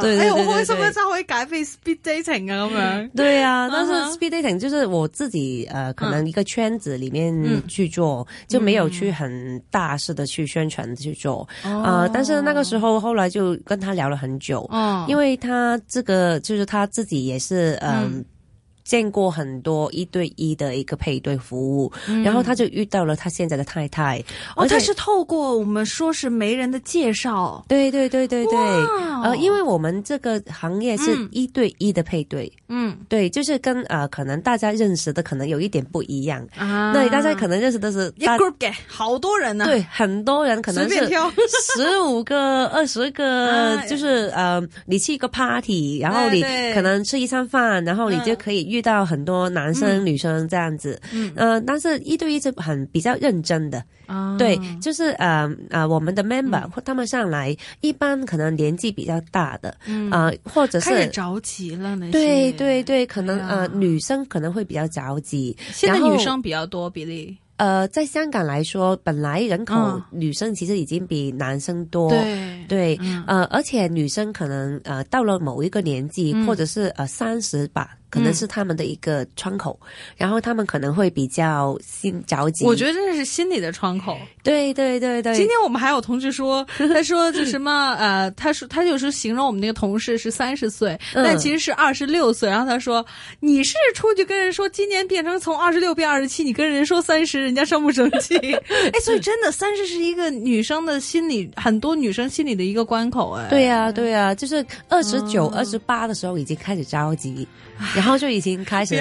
Speaker 22: 哎呀，
Speaker 11: 好开心啊，就可以改变 speed dating 啊，咁样。
Speaker 22: 对啊，但是 speed dating 就是我自己呃可能一个圈子里面去做，就没有去很大势的去宣传去做，呃，但是那个时候后来就跟他聊了很久，因为他这个就是他自己也是嗯。见过很多一对一的一个配对服务，然后他就遇到了他现在的太太。
Speaker 11: 哦，他是透过我们说是媒人的介绍。
Speaker 22: 对对对对对，呃，因为我们这个行业是一对一的配对，
Speaker 11: 嗯，
Speaker 22: 对，就是跟呃可能大家认识的可能有一点不一样
Speaker 11: 啊。
Speaker 22: 那大家可能认识的是
Speaker 11: 一
Speaker 22: 个
Speaker 11: group，好多人呢。
Speaker 22: 对，很多人可能是十五个、二十个，就是呃，你去一个 party，然后你可能吃一餐饭，然后你就可以约。遇到很多男生、女生这样子，
Speaker 11: 嗯，
Speaker 22: 但是一对一是很比较认真的，对，就是呃呃，我们的 member 他们上来一般可能年纪比较大的，啊，或者是
Speaker 11: 着急了，
Speaker 22: 对对对，可能呃女生可能会比较着急，
Speaker 11: 现在女生比较多比例，
Speaker 22: 呃，在香港来说，本来人口女生其实已经比男生多，
Speaker 11: 对
Speaker 22: 对，呃，而且女生可能呃到了某一个年纪，或者是呃三十吧。可能是他们的一个窗口，然后他们可能会比较心着急。
Speaker 11: 我觉得这是心理的窗口。
Speaker 22: 对对对对。
Speaker 11: 今天我们还有同事说，他说就什么呃，他说他就是形容我们那个同事是三十岁，但其实是二十六岁。然后他说，你是出去跟人说今年变成从二十六变二十七，你跟人说三十，人家生不生气？哎，所以真的三十是一个女生的心理，很多女生心理的一个关口。哎，
Speaker 22: 对呀对呀，就是二十九二十八的时候已经开始着急。然后就已经开始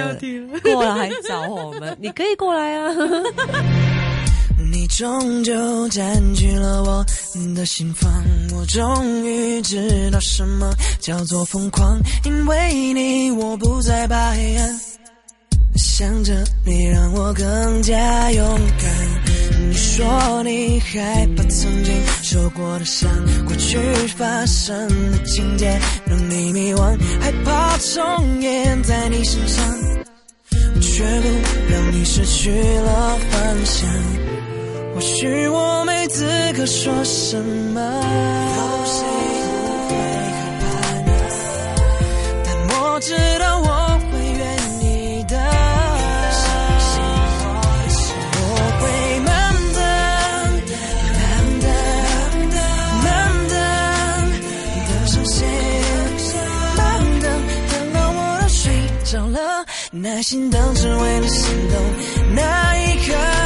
Speaker 22: 过来找我们。你可以过来啊，
Speaker 23: 你终究占据了我的心房。我终于知道什么叫做疯狂，因为你我不再怕黑暗。想着你让我更加勇敢。你说你害怕曾经受过的伤，过去发生的情节让你迷惘，害怕重演在你身上。却不让你失去了方向。或许我没资格说什么。有谁不会害怕呢？但我知道我。耐心等，只为了心动那一刻。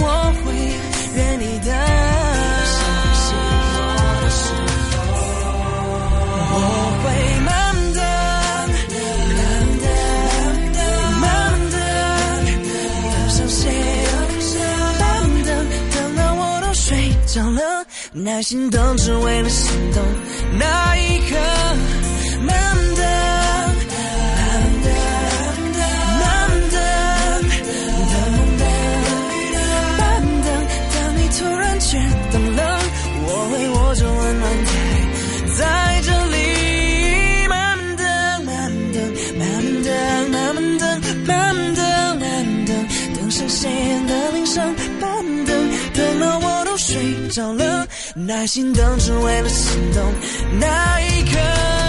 Speaker 23: 耐心等，只为了心动那一刻。耐心等，只为了心动那一刻。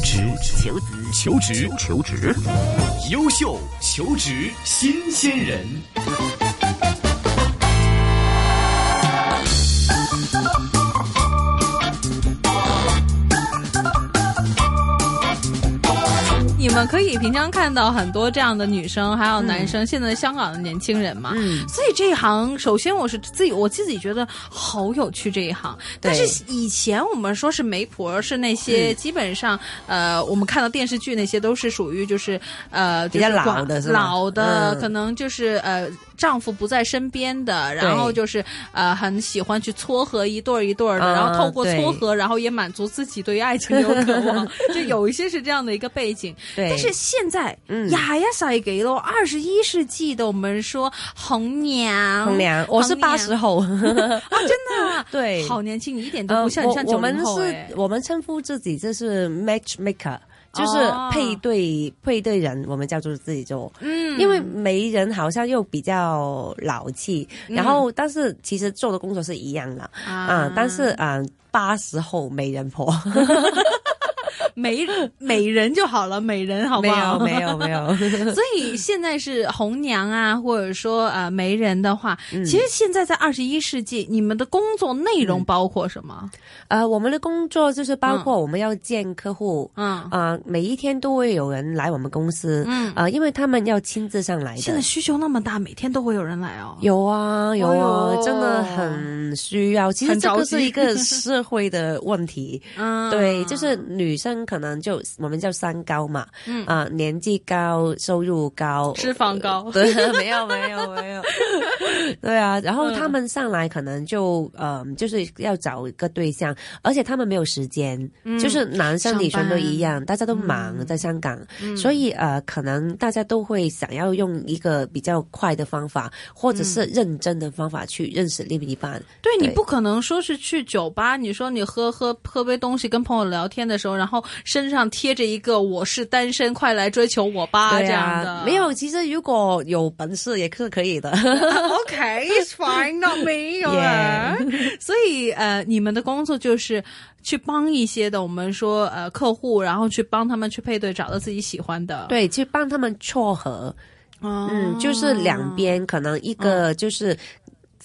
Speaker 9: 求职，
Speaker 2: 求职，
Speaker 9: 求职，求职，优秀求职新鲜人。
Speaker 11: 可以，平常看到很多这样的女生，还有男生。现在香港的年轻人嘛，所以这一行，首先我是自己，我自己觉得好有趣这一行。但是以前我们说是媒婆，是那些基本上，呃，我们看到电视剧那些都是属于就是呃
Speaker 22: 比较老的，
Speaker 11: 老的，可能就是呃。丈夫不在身边的，然后就是呃，很喜欢去撮合一对儿一对儿的，然后透过撮合，然后也满足自己对于爱情的渴望。就 有一些是这样的一个背景。
Speaker 22: 对，
Speaker 11: 但是现在呀呀塞给了二十一世纪的我们说红娘。
Speaker 22: 红娘，我是八十后
Speaker 11: 啊，真的，
Speaker 22: 对，
Speaker 11: 好年轻，你一点都不像，像九
Speaker 22: 零后。我们是，我们称呼自己这是 matchmaker。就是配对配对人，我们叫做自己做。
Speaker 11: 嗯，
Speaker 22: 因为媒人好像又比较老
Speaker 11: 气，
Speaker 22: 然后但是其实做的工作是一样的
Speaker 11: 啊。
Speaker 22: 但是啊，八十后媒人婆。
Speaker 11: 美 美人就好了，美人好不好？
Speaker 22: 没有没有没有。
Speaker 11: 所以现在是红娘啊，或者说呃媒人的话，其实现在在二十一世纪，你们的工作内容包括什么？
Speaker 22: 呃，我们的工作就是包括我们要见客户，
Speaker 11: 嗯
Speaker 22: 啊，每一天都会有人来我们公司，
Speaker 11: 嗯
Speaker 22: 啊，因为他们要亲自上来的。
Speaker 11: 现在需求那么大，每天都会有人来哦。
Speaker 22: 有啊有啊，真的很需要。其实这个是一个社会的问题，
Speaker 11: 嗯，
Speaker 22: 对，就是女生。可能就我们叫三高嘛，啊，年纪高、收入高、
Speaker 11: 脂肪高，
Speaker 22: 对，没有没有没有，对啊，然后他们上来可能就呃，就是要找一个对象，而且他们没有时间，就是男生女生都一样，大家都忙，在香港，所以呃，可能大家都会想要用一个比较快的方法，或者是认真的方法去认识另一半。
Speaker 11: 对你不可能说是去酒吧，你说你喝喝喝杯东西，跟朋友聊天的时候，然后。身上贴着一个“我是单身，快来追求我吧”这样的，
Speaker 22: 没有。其实如果有本事也是可以的。
Speaker 11: o k it's fine, not e 所以呃，你们的工作就是去帮一些的我们说呃客户，然后去帮他们去配对，找到自己喜欢的。
Speaker 22: 对，去帮他们撮合。嗯，就是两边可能一个就是。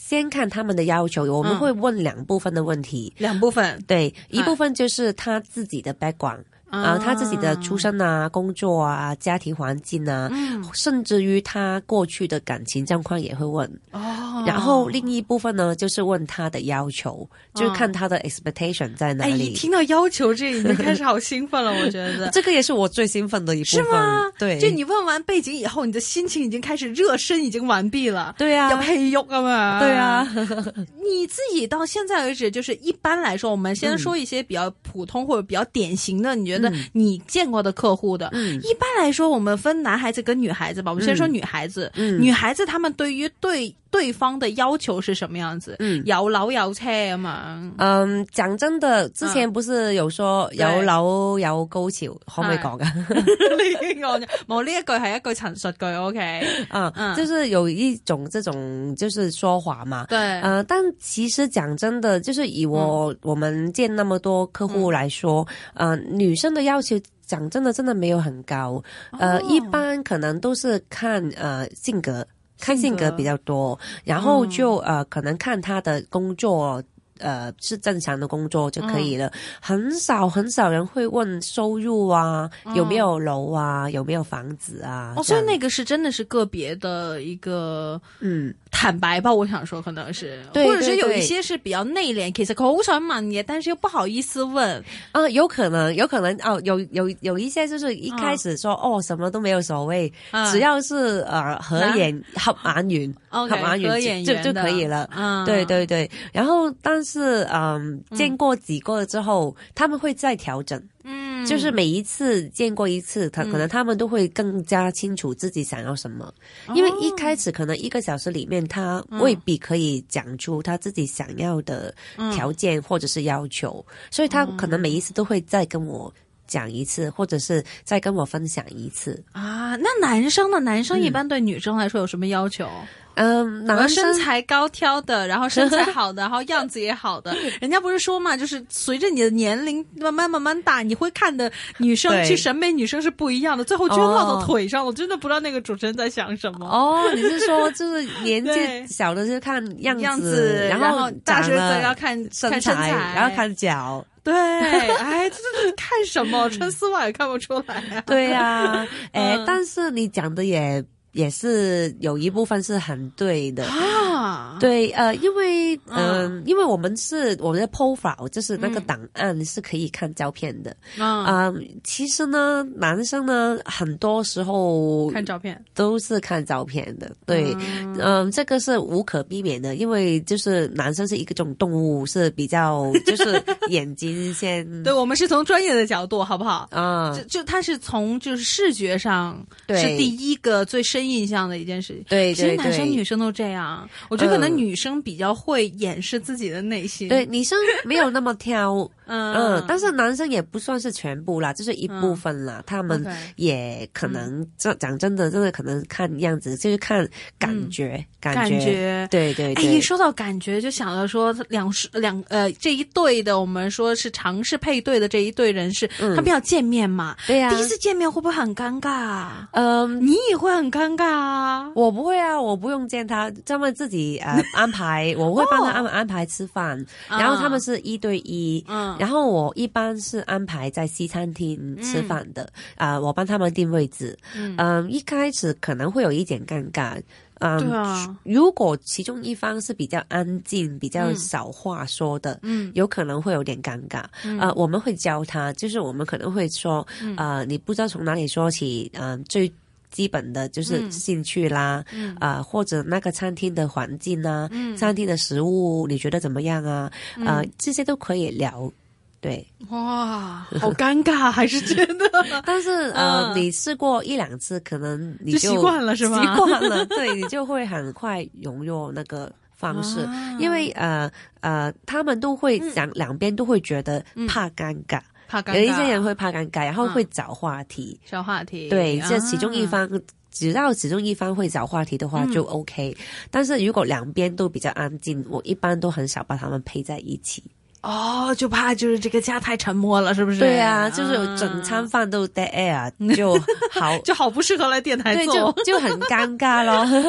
Speaker 22: 先看他们的要求，我们会问两部分的问题。
Speaker 11: 两部分，
Speaker 22: 对，一部分就是他自己的 background。啊，他自己的出身啊，工作啊，家庭环境啊，甚至于他过去的感情状况也会问。
Speaker 11: 哦。
Speaker 22: 然后另一部分呢，就是问他的要求，就是看他的 expectation 在哪里。
Speaker 11: 哎，一听到要求这，已经开始好兴奋了，我觉得。
Speaker 22: 这个也是我最兴奋的一部分。
Speaker 11: 是吗？
Speaker 22: 对。
Speaker 11: 就你问完背景以后，你的心情已经开始热身，已经完毕了。
Speaker 22: 对啊，
Speaker 11: 要配用啊嘛？
Speaker 22: 对啊，
Speaker 11: 你自己到现在为止，就是一般来说，我们先说一些比较普通或者比较典型的，你觉得？你见过的客户的，一般来说，我们分男孩子跟女孩子吧。我们先说女孩子，女孩子他们对于对对方的要求是什么样子？
Speaker 22: 嗯，
Speaker 11: 有楼有车嘛？
Speaker 22: 嗯，讲真的，之前不是有
Speaker 11: 说
Speaker 22: 有楼有高潮可不讲噶？
Speaker 11: 呢句我冇，呢一句系一句陈述句。O
Speaker 22: K，
Speaker 11: 嗯，
Speaker 22: 就是有一种这种就是说话嘛。
Speaker 11: 对，
Speaker 22: 嗯，但其实讲真的，就是以我我们见那么多客户来说，嗯，女生。真的要求讲真的，真的没有很高，呃，一般可能都是看呃性格，看性格比较多，然后就呃可能看他的工作。呃，是正常的工作就可以了。很少很少人会问收入啊，有没有楼啊，有没有房子啊。
Speaker 11: 所以那个是真的是个别的一个，
Speaker 22: 嗯，
Speaker 11: 坦白吧。我想说，可能是，或者是有一些是比较内敛，其实口传满也，但是又不好意思问
Speaker 22: 啊。有可能，有可能哦，有有有一些就是一开始说哦，什么都没有所
Speaker 11: 谓，
Speaker 22: 只要是呃合眼合眼
Speaker 11: 缘，
Speaker 22: 合眼
Speaker 11: 缘
Speaker 22: 就就可以了。
Speaker 11: 嗯，
Speaker 22: 对对对。然后当是嗯，见过几个之后，他们会再调整。
Speaker 11: 嗯，
Speaker 22: 就是每一次见过一次，他可能他们都会更加清楚自己想要什么。因为一开始可能一个小时里面，他未必可以讲出他自己想要的条件或者是要求，所以他可能每一次都会再跟我讲一次，或者是再跟我分享一次。
Speaker 11: 啊，那男生呢？男生一般对女生来说有什么要求？
Speaker 22: 嗯，男生
Speaker 11: 身材高挑的，然后身材好的，然后样子也好的，人家不是说嘛，就是随着你的年龄慢慢慢慢大，你会看的女生，去审美女生是不一样的，最后就落到腿上我真的不知道那个主持人在想什么。
Speaker 22: 哦，你是说就是年纪小的就看 样
Speaker 11: 子，
Speaker 22: 然
Speaker 11: 后大学
Speaker 22: 生
Speaker 11: 要看
Speaker 22: 身
Speaker 11: 材，
Speaker 22: 然后看脚。
Speaker 11: 对，哎，这是看什么？穿丝袜也看不出来。
Speaker 22: 对呀，哎，但是你讲的也。也是有一部分是很对的啊，对呃，因为嗯，因为我们是我们的 profile 就是那个档案是可以看照片的啊，嗯，其实呢，男生呢很多时候
Speaker 11: 看照片
Speaker 22: 都是看照片的，对，嗯，这个是无可避免的，因为就是男生是一个种动物，是比较就是眼睛先，
Speaker 11: 对我们是从专业的角度好不好啊？就就他是从就是视觉上是第一个最深。印象的一件事，情。
Speaker 22: 对，
Speaker 11: 其实男生女生都这样。我觉得可能女生比较会掩饰自己的内心，
Speaker 22: 对，女生没有那么挑。嗯但是男生也不算是全部啦，就是一部分啦。他们也可能这讲真的，真的可能看样子就是看感觉，
Speaker 11: 感
Speaker 22: 觉对对。哎，
Speaker 11: 说到感觉，就想到说两两呃这一对的，我们说是尝试配对的这一对人是他们要见面嘛？
Speaker 22: 对呀，
Speaker 11: 第一次见面会不会很尴尬？嗯，你也会很尴尬啊？
Speaker 22: 我不会啊，我不用见他，他们自己呃 安排，我会帮他安安排吃饭，然后他们是一对一，嗯。然后我一般是安排在西餐厅吃饭的，啊，我帮他们定位置。嗯，一开始可能会有一点尴尬，
Speaker 11: 啊，
Speaker 22: 如果其中一方是比较安静、比较少话说的，嗯，有可能会有点尴尬。啊，我们会教他，就是我们可能会说，啊，你不知道从哪里说起，嗯，最基本的就是兴趣啦，啊，或者那个餐厅的环境啊，嗯，餐厅的食物你觉得怎么样啊？啊，这些都可以聊。对，
Speaker 11: 哇，好尴尬，还是真的。
Speaker 22: 但是呃，你试过一两次，可能你就
Speaker 11: 习惯了，是吗？
Speaker 22: 习惯了，对，你就会很快融入那个方式。因为呃呃，他们都会讲，两边都会觉得怕尴尬，
Speaker 11: 怕
Speaker 22: 有一些人会怕尴尬，然后会找话题，
Speaker 11: 找话题。
Speaker 22: 对，这其中一方只要其中一方会找话题的话就 OK，但是如果两边都比较安静，我一般都很少把他们配在一起。
Speaker 11: 哦，就怕就是这个家太沉默了，是不是？
Speaker 22: 对呀，就是整餐饭都带 air，就好
Speaker 11: 就好不适合来电台
Speaker 22: 做，就很尴尬喽。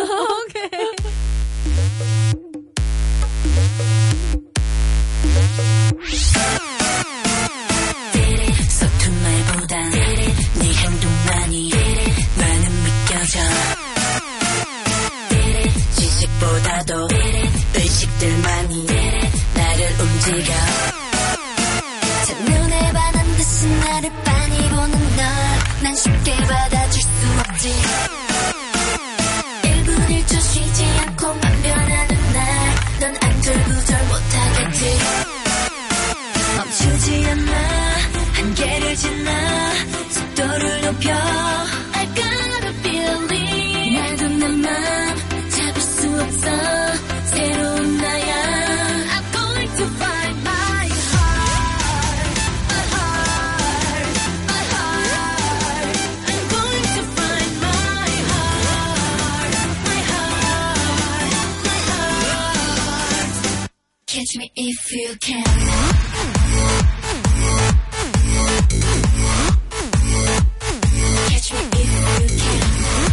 Speaker 11: Catch me
Speaker 8: if you can. Catch me if you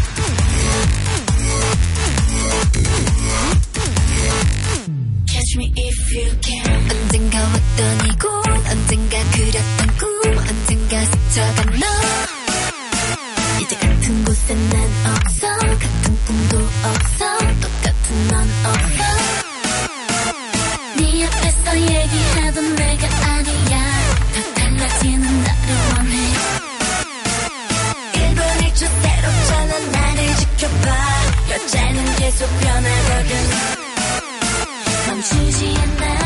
Speaker 8: can. Catch me if you can. 언젠가 왔던 이곳, 언젠가 그렸던 꿈, 언젠가 스쳐간 너. 이제 같은 곳엔 난 없어, 같은 꿈도 없어, 똑같은 넌 없어. 얘기하던 내가 아니야 더 달라지는 나를 원해 1분 1초 새롭잖아 나를 지켜봐 여자는
Speaker 9: 계속 변하거든 멈추지 않나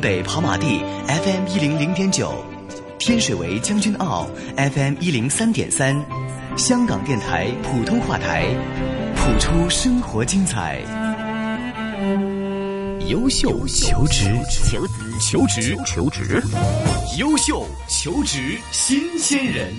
Speaker 9: 北跑马地 FM 一零零点九，天水围将军澳 FM 一零三点三，香港电台普通话台，谱出生活精彩。优秀求职，求职，求职，求职，优秀求职新鲜人。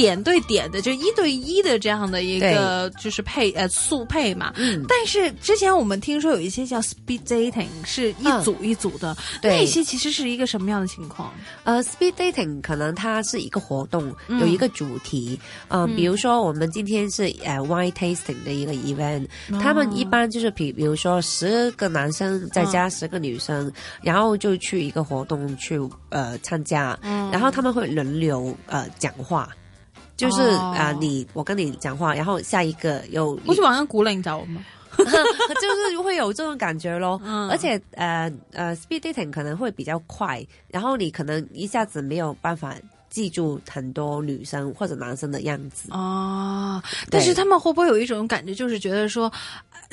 Speaker 11: 点对点的，就一对一的这样的一个就是配呃速配嘛。
Speaker 22: 嗯。
Speaker 11: 但是之前我们听说有一些叫 speed dating，是一组一组的。
Speaker 22: 对。
Speaker 11: 那些其实是一个什么样的情况？
Speaker 22: 呃，speed dating 可能它是一个活动，有一个主题。
Speaker 11: 嗯。
Speaker 22: 比如说我们今天是呃 wine tasting 的一个 event，他们一般就是比比如说十个男生再加十个女生，然后就去一个活动去呃参加，然后他们会轮流呃讲话。就是啊，你我跟你讲话，然后下一个又
Speaker 11: 不是晚上古找我吗？
Speaker 22: 就是会有这种感觉咯。而且呃呃，speed dating 可能会比较快，然后你可能一下子没有办法记住很多女生或者男生的样子
Speaker 11: 哦。但是他们会不会有一种感觉，就是觉得说？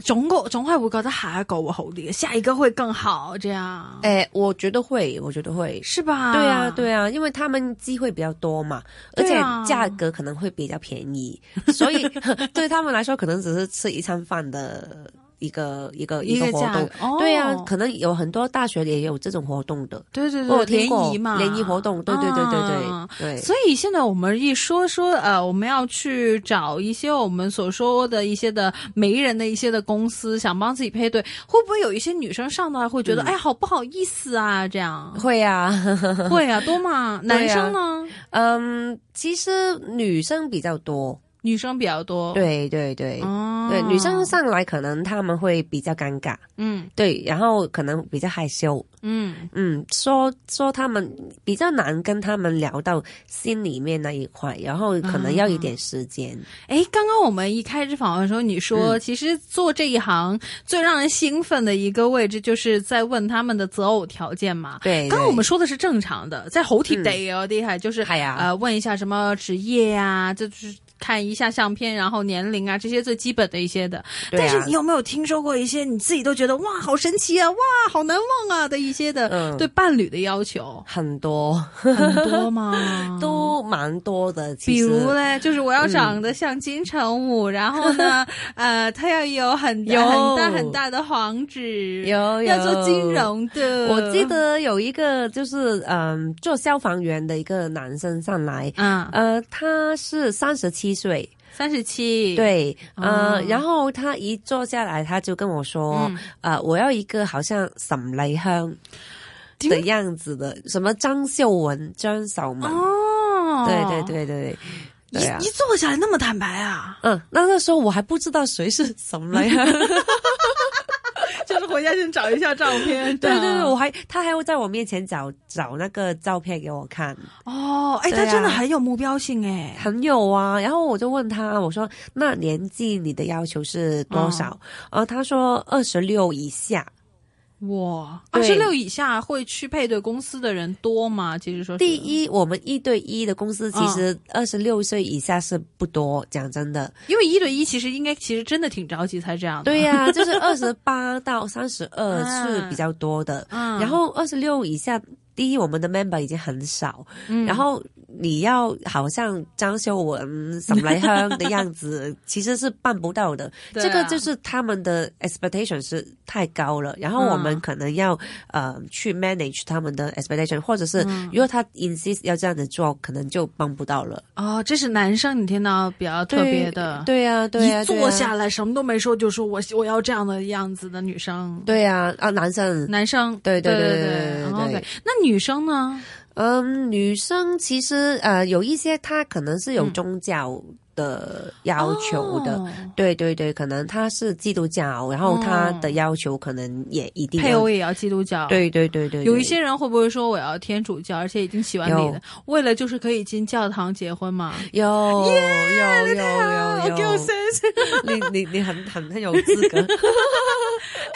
Speaker 11: 总够，总会觉得下一个我好的，下一个会更好，这样。
Speaker 22: 哎，我觉得会，我觉得会，
Speaker 11: 是吧？
Speaker 22: 对啊，对啊，因为他们机会比较多嘛，而且价格可能会比较便宜，所以 对他们来说，可能只是吃一餐饭的。一个一个
Speaker 11: 一个
Speaker 22: 活动，对呀，可能有很多大学里也有这种活动的，
Speaker 11: 对对对，联谊嘛，
Speaker 22: 联谊活动，对对对对
Speaker 11: 对
Speaker 22: 对。
Speaker 11: 所以现在我们一说说，呃，我们要去找一些我们所说的一些的媒人的一些的公司，想帮自己配对，会不会有一些女生上的话会觉得，哎，好不好意思啊？这样
Speaker 22: 会呀，
Speaker 11: 会呀，多
Speaker 22: 嘛。
Speaker 11: 男生呢？
Speaker 22: 嗯，其实女生比较多。
Speaker 11: 女生比较多，
Speaker 22: 对对对，
Speaker 11: 哦、
Speaker 22: 对女生上来可能他们会比较尴尬，
Speaker 11: 嗯，
Speaker 22: 对，然后可能比较害羞，
Speaker 11: 嗯
Speaker 22: 嗯，说说他们比较难跟他们聊到心里面那一块，然后可能要一点时间。
Speaker 11: 哎，刚刚我们一开始访问的时候，你说其实做这一行最让人兴奋的一个位置，就是在问他们的择偶条件嘛。
Speaker 22: 对，
Speaker 11: 刚刚我们说的是正常的，在猴体得要厉害，就是，
Speaker 22: 哎呀，
Speaker 11: 呃，问一下什么职业呀，就是。看一下相片，然后年龄啊这些最基本的一些的，但是你有没有听说过一些你自己都觉得哇好神奇啊哇好难忘啊的一些的对伴侣的要求？
Speaker 22: 很多
Speaker 11: 很多吗？
Speaker 22: 都蛮多的。
Speaker 11: 比如嘞，就是我要长得像金城武，然后呢，呃，他要有很
Speaker 22: 有
Speaker 11: 很大很大的黄子，
Speaker 22: 有
Speaker 11: 要做金融的。
Speaker 22: 我记得有一个就是嗯，做消防员的一个男生上来，
Speaker 11: 嗯，
Speaker 22: 呃，他是三十七。七岁，
Speaker 11: 三十七，
Speaker 22: 对，
Speaker 11: 嗯，
Speaker 22: 然后他一坐下来，他就跟我说，呃，我要一个好像什么雷香的样子的，什么张秀文、张嫂吗？
Speaker 11: 哦，
Speaker 22: 对对对对
Speaker 11: 一一坐下来那么坦白啊，
Speaker 22: 嗯，那个时候我还不知道谁是什么
Speaker 11: 雷哼。回家先找一下照片，
Speaker 22: 对对对，我还他还会在我面前找找那个照片给我看
Speaker 11: 哦，哎，他真的很有目标性哎，
Speaker 22: 很有啊。然后我就问他，我说那年纪你的要求是多少？呃，他说二十六以下。
Speaker 11: 哇，二十六以下会去配对公司的人多吗？其实说，
Speaker 22: 第一，我们一对一的公司其实二十六岁以下是不多，讲真的，
Speaker 11: 因为一对一其实应该其实真的挺着急才这样。
Speaker 22: 对呀，就是二十八到三十二是比较多的，然后二十六以下。第一，我们的 member 已经很少，然后你要好像张秀文什么来亨的样子，其实是办不到的。这个就是他们的 expectation 是太高了，然后我们可能要呃去 manage 他们的 expectation，或者是如果他 insist 要这样子做，可能就帮不到了。
Speaker 11: 啊，这是男生，你听到比较特别的，
Speaker 22: 对呀，对呀，一
Speaker 11: 坐下来什么都没说，就说我我要这样的样子的女生，
Speaker 22: 对呀，啊，男生，
Speaker 11: 男生，
Speaker 22: 对对对
Speaker 11: 对对对，那你。女生呢？
Speaker 22: 嗯，女生其实呃，有一些她可能是有宗教。的要求的，对对对，可能他是基督教，然后他的要求可能也一定
Speaker 11: 配偶也要基督教，
Speaker 22: 对对对对，
Speaker 11: 有一些人会不会说我要天主教，而且已经洗完礼了，为了就是可以进教堂结婚嘛？
Speaker 22: 有有有有有，你你你很很很有资格。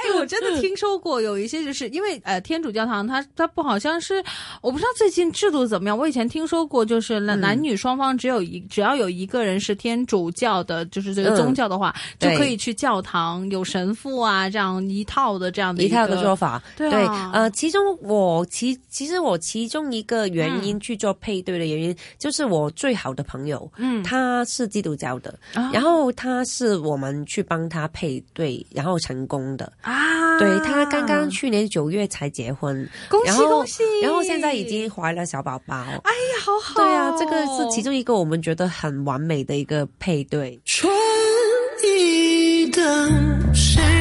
Speaker 11: 哎，我真的听说过有一些，就是因为呃，天主教堂它它不好像是我不知道最近制度怎么样，我以前听说过，就是那男女双方只有一只要有一个人是。天主教的就是这个宗教的话，就可以去教堂，有神父啊，这样一套的，这样的
Speaker 22: 一套的说法。
Speaker 11: 对，
Speaker 22: 呃，其中我其其实我其中一个原因去做配对的原因，就是我最好的朋友，嗯，他是基督教的，然后他是我们去帮他配对，然后成功的
Speaker 11: 啊。
Speaker 22: 对他刚刚去年九月才结婚，
Speaker 11: 恭喜恭喜！
Speaker 22: 然后现在已经怀了小宝宝，哎
Speaker 11: 呀，好好，
Speaker 22: 对啊，这个是其中一个我们觉得很完美的。一个配对
Speaker 8: 春意的谁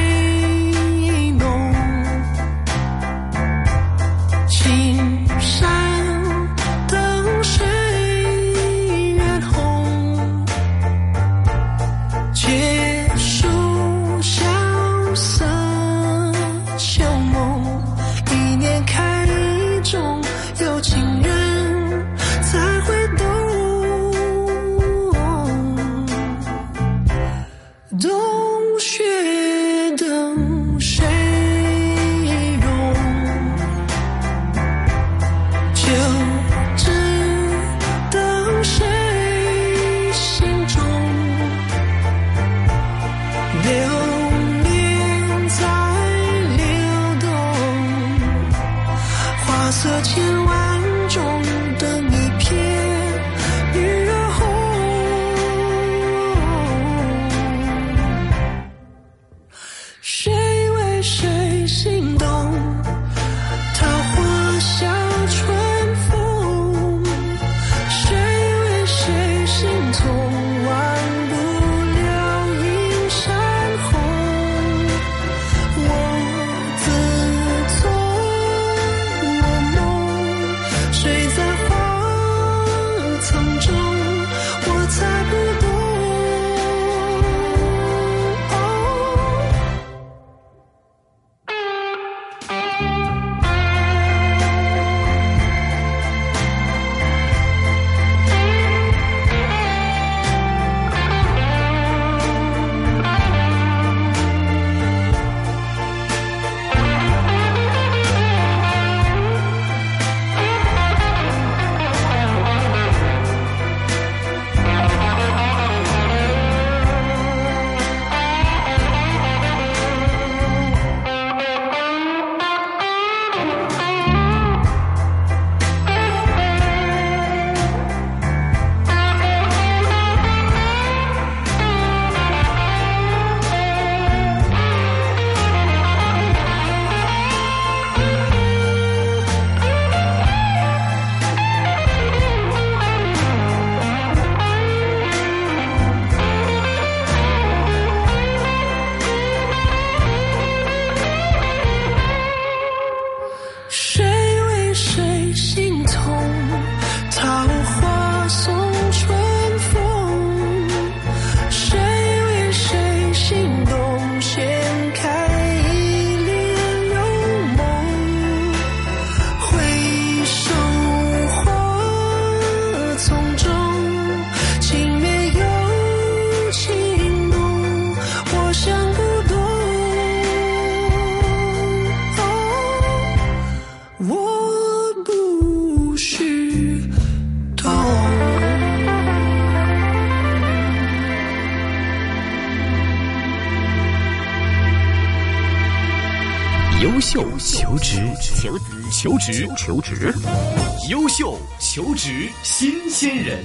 Speaker 21: 求职，
Speaker 9: 求职，优秀求职新鲜人。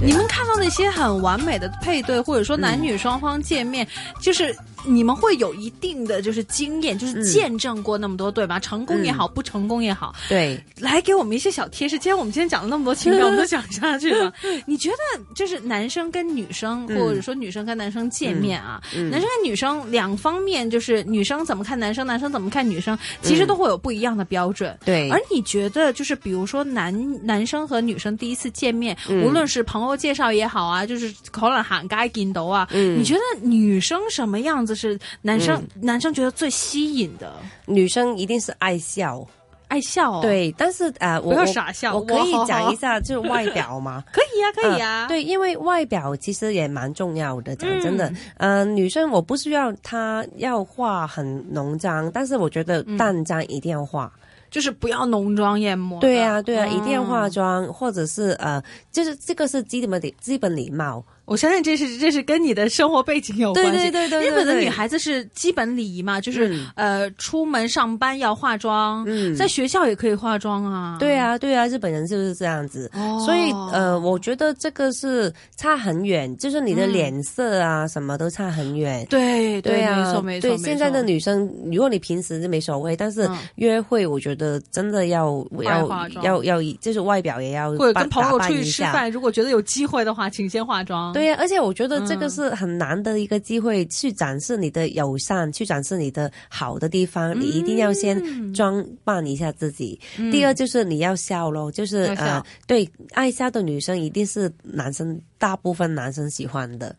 Speaker 11: 你们看到那些很完美的配对，或者说男女双方见面，就是。你们会有一定的就是经验，就是见证过那么多对吧？成功也好，不成功也好，
Speaker 22: 对，
Speaker 11: 来给我们一些小贴士。既然我们今天讲了那么多情感，我们都讲下去了。你觉得就是男生跟女生，或者说女生跟男生见面啊，男生跟女生两方面，就是女生怎么看男生，男生怎么看女生，其实都会有不一样的标准。
Speaker 22: 对，
Speaker 11: 而你觉得就是比如说男男生和女生第一次见面，无论是朋友介绍也好啊，就是可能喊该紧到啊，你觉得女生什么样子？就是男生，男生觉得最吸引的
Speaker 22: 女生一定是爱笑，
Speaker 11: 爱笑。
Speaker 22: 对，但是呃，我
Speaker 11: 要傻笑。
Speaker 22: 我可以讲一下，就是外表吗？
Speaker 11: 可以啊，可以啊。
Speaker 22: 对，因为外表其实也蛮重要的。讲真的，
Speaker 11: 嗯，
Speaker 22: 女生我不需要她要化很浓妆，但是我觉得淡妆一定要化，
Speaker 11: 就是不要浓妆艳抹。
Speaker 22: 对啊，对啊，一定要化妆，或者是呃，就是这个是基本的、基本礼貌。
Speaker 11: 我相信这是这是跟你的生活背景有关系。
Speaker 22: 对对对对。
Speaker 11: 日本的女孩子是基本礼仪嘛，就是呃，出门上班要化妆，在学校也可以化妆啊。
Speaker 22: 对啊对啊，日本人就是这样子。
Speaker 11: 哦。
Speaker 22: 所以呃，我觉得这个是差很远，就是你的脸色啊什么都差很远。
Speaker 11: 对对
Speaker 22: 啊，
Speaker 11: 没错没错。
Speaker 22: 对现在的女生，如果你平时就没所谓，但是约会我觉得真的要要要要，就是外表也要。
Speaker 11: 或者跟朋友出去吃饭，如果觉得有机会的话，请先化妆。
Speaker 22: 对呀，而且我觉得这个是很难的一个机会，去展示你的友善，去展示你的好的地方。你一定要先装扮一下自己。第二就是你要笑喽，就是呃，对，爱笑的女生一定是男生。大部分男生喜欢的，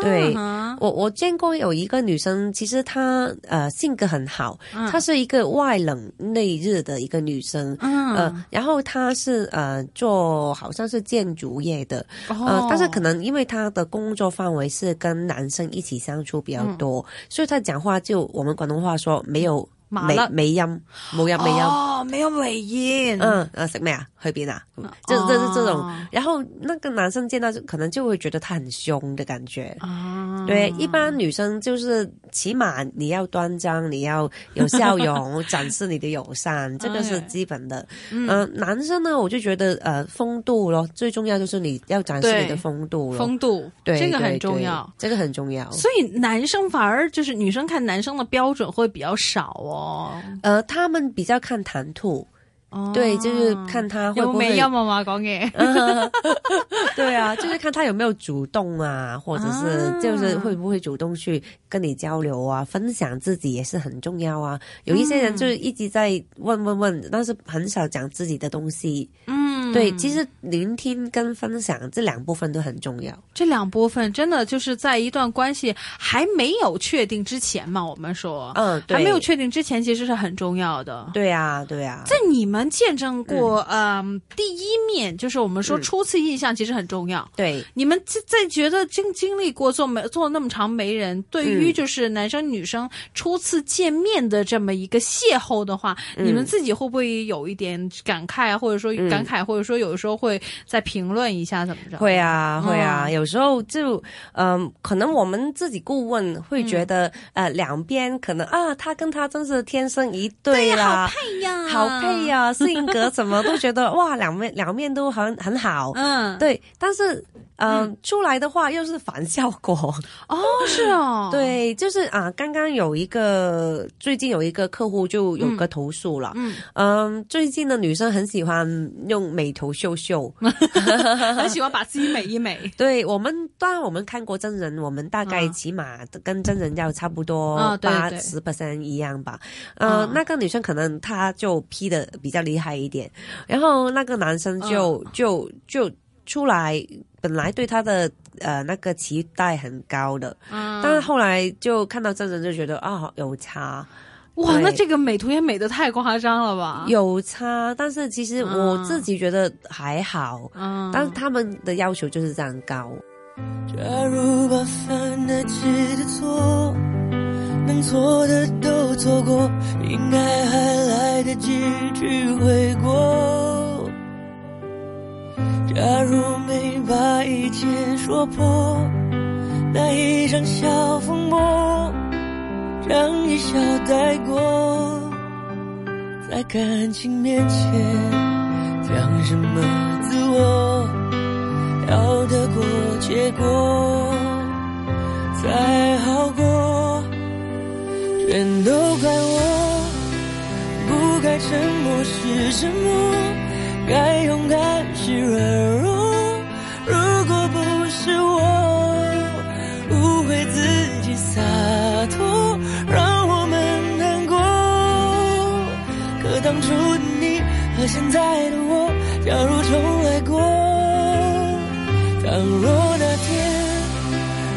Speaker 22: 对我我见过有一个女生，其实她呃性格很好，她是一个外冷内热的一个女生，呃，然后她是呃做好像是建筑业的，呃，但是可能因为她的工作范围是跟男生一起相处比较多，所以她讲话就我们广东话说没有。
Speaker 11: 没
Speaker 22: 尾音，冇音尾音
Speaker 11: 哦，没有尾音。
Speaker 22: 嗯，呃，食咩啊？去边啊？就就是这种。然后那个男生见到就可能就会觉得他很凶的感觉。
Speaker 11: 哦，
Speaker 22: 对，一般女生就是起码你要端庄，你要有笑容，展示你的友善，这个是基本的。
Speaker 11: 嗯，
Speaker 22: 男生呢，我就觉得呃，风度咯，最重要就是你要展示你的风度咯。
Speaker 11: 风度，
Speaker 22: 对，
Speaker 11: 这个很重要，
Speaker 22: 这个很重要。
Speaker 11: 所以男生反而就是女生看男生的标准会比较少哦。
Speaker 22: 哦，呃，他们比较看谈吐，对，就是看他会不会
Speaker 11: 用妈音嘛讲嘢，
Speaker 22: 对啊，就是看他有没有主动啊，或者是就是会不会主动去跟你交流啊，分享自己也是很重要啊。有一些人就是一直在问问问，但是很少讲自己的东西。对，其实聆听跟分享这两部分都很重要。
Speaker 11: 这两部分真的就是在一段关系还没有确定之前嘛，我们说，
Speaker 22: 嗯，
Speaker 11: 还没有确定之前，其实是很重要的。
Speaker 22: 对呀，对呀。
Speaker 11: 在你们见证过，嗯，第一面，就是我们说初次印象其实很重要。
Speaker 22: 对，
Speaker 11: 你们在觉得经经历过做没做那么长媒人，对于就是男生女生初次见面的这么一个邂逅的话，你们自己会不会有一点感慨，或者说感慨或？比如说，有时候会再评论一下怎么着？
Speaker 22: 会啊，会啊。有时候就嗯，可能我们自己顾问会觉得，呃，两边可能啊，他跟他真是天生一对啊，
Speaker 11: 好配呀，
Speaker 22: 好配呀，性格怎么都觉得 哇，两面两面都很很好。
Speaker 11: 嗯，
Speaker 22: 对。但是嗯，出来的话又是反效果
Speaker 11: 哦，是哦，
Speaker 22: 对，就是啊，刚刚有一个最近有一个客户就有个投诉了，
Speaker 11: 嗯
Speaker 22: 嗯，最近的女生很喜欢用美。头秀秀，
Speaker 11: 很喜欢把自己美一美。
Speaker 22: 对我们，当然我们看过真人，我们大概起码跟真人要差不多八十 percent 一样吧。呃，那个女生可能她就 P 的比较厉害一点，然后那个男生就就就出来，本来对他的呃那个期待很高的，但是后来就看到真人就觉得啊，有差。
Speaker 11: 哇，那这个美图也美的太夸张了吧？
Speaker 22: 有差，但是其实我自己觉得还好，但是他们的要求就是这样高。
Speaker 13: 假如
Speaker 24: 没把一一切说破，那场小风波。让一笑带过，在感情面前讲什么自我？要得过结果才好过，全都怪我，不该沉默是沉默，该勇敢是软弱。如果不是我误会自己洒脱。当初的你和现在的我，假如重来过，倘若那天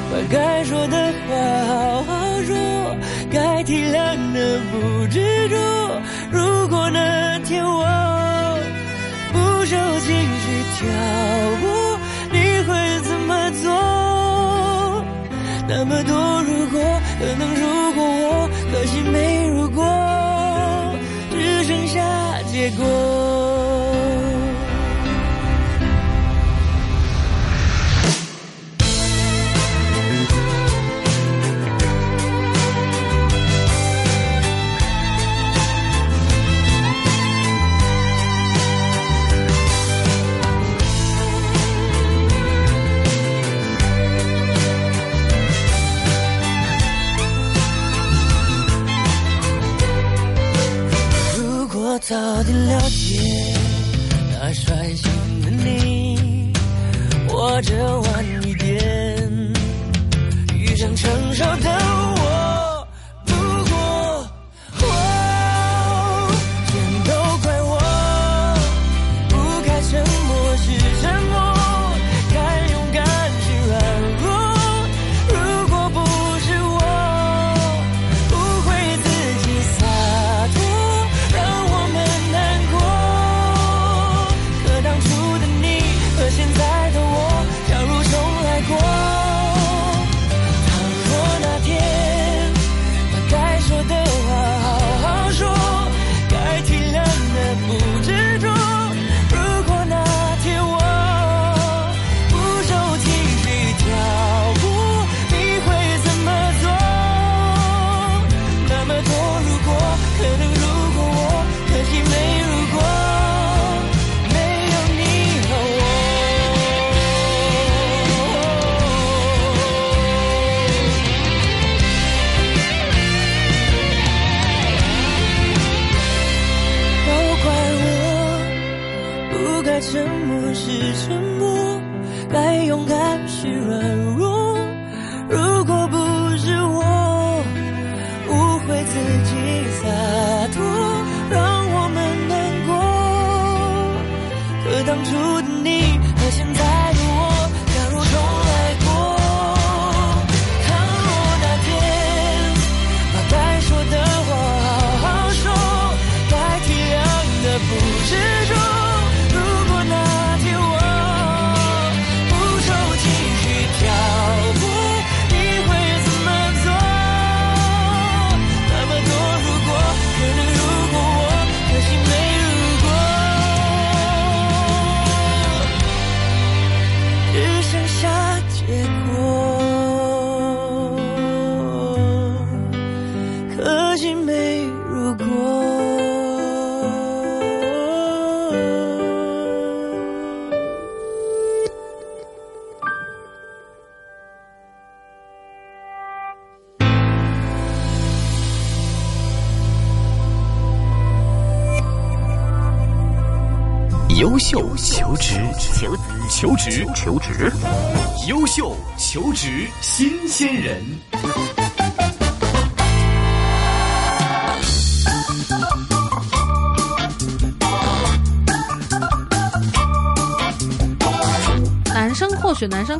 Speaker 24: 把该说的话好好说，该体谅的不执着。如果那天我不受情绪挑拨，你会怎么做？那么多如果，可能如果我，可惜没如果。
Speaker 25: llegó.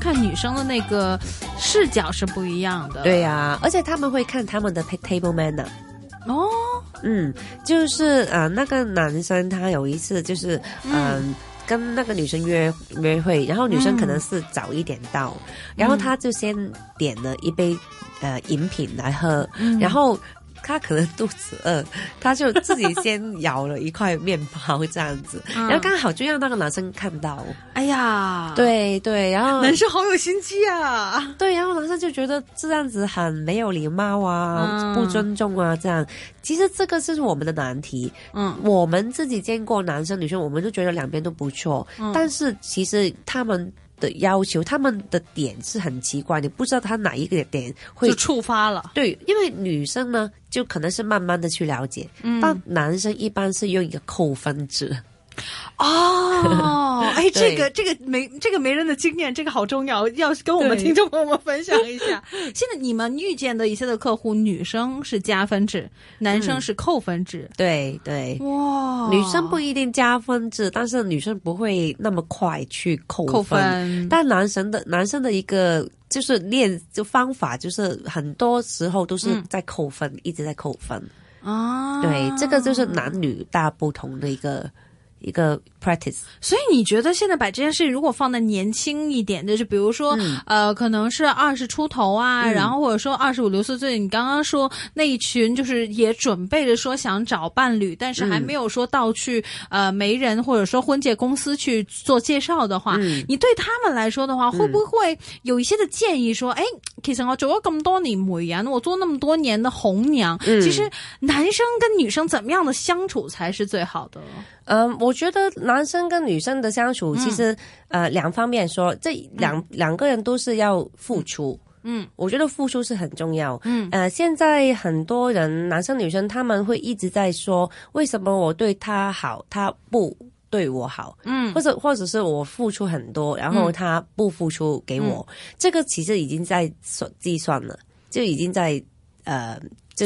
Speaker 25: 看女生的那个视角是不一样的，
Speaker 22: 对呀，而且他们会看他们的 table manner。
Speaker 25: 哦，
Speaker 22: 嗯，就是呃，那个男生他有一次就是嗯跟那个女生约约会，然后女生可能是早一点到，然后他就先点了一杯呃饮品来喝，然后。他可能肚子饿，他就自己先咬了一块面包这样子，然后刚好就让那个男生看到。
Speaker 11: 哎呀，
Speaker 22: 对对，然后
Speaker 11: 男生好有心机啊！
Speaker 22: 对，然后男生就觉得这样子很没有礼貌啊，不尊重啊，这样。其实这个是我们的难题。
Speaker 11: 嗯，
Speaker 22: 我们自己见过男生女生，我们就觉得两边都不错。
Speaker 11: 嗯，
Speaker 22: 但是其实他们。的要求，他们的点是很奇怪，你不知道他哪一个点会
Speaker 11: 触发了。
Speaker 22: 对，因为女生呢，就可能是慢慢的去了解，但男生一般是用一个扣分制。
Speaker 11: 哦，哎，这个这个没这个没人的经验，这个好重要，要跟我们听众朋友们分享一下。现在你们遇见的一些的客户，女生是加分制，男生是扣分制。
Speaker 22: 对对，
Speaker 11: 哇，
Speaker 22: 女生不一定加分制，但是女生不会那么快去扣
Speaker 11: 扣分。
Speaker 22: 但男生的男生的一个就是练就方法，就是很多时候都是在扣分，一直在扣分
Speaker 11: 啊。
Speaker 22: 对，这个就是男女大不同的一个。一个 practice，
Speaker 11: 所以你觉得现在把这件事情如果放在年轻一点的，就比如说呃，可能是二十出头啊，然后或者说二十五六岁，你刚刚说那一群就是也准备着说想找伴侣，但是还没有说到去呃媒人或者说婚介公司去做介绍的话，你对他们来说的话，会不会有一些的建议？说，哎其实我做了这么多年媒人，我做那么多年的红娘，其实男生跟女生怎么样的相处才是最好的？
Speaker 22: 嗯，我觉得男生跟女生的相处，其实呃，两方面说，这两两个人都是要付出。
Speaker 11: 嗯，
Speaker 22: 我觉得付出是很重要。
Speaker 11: 嗯，
Speaker 22: 呃，现在很多人男生女生他们会一直在说，为什么我对他好，他不对我好？
Speaker 11: 嗯，
Speaker 22: 或者或者是我付出很多，然后他不付出给我，这个其实已经在算计算了，就已经在呃。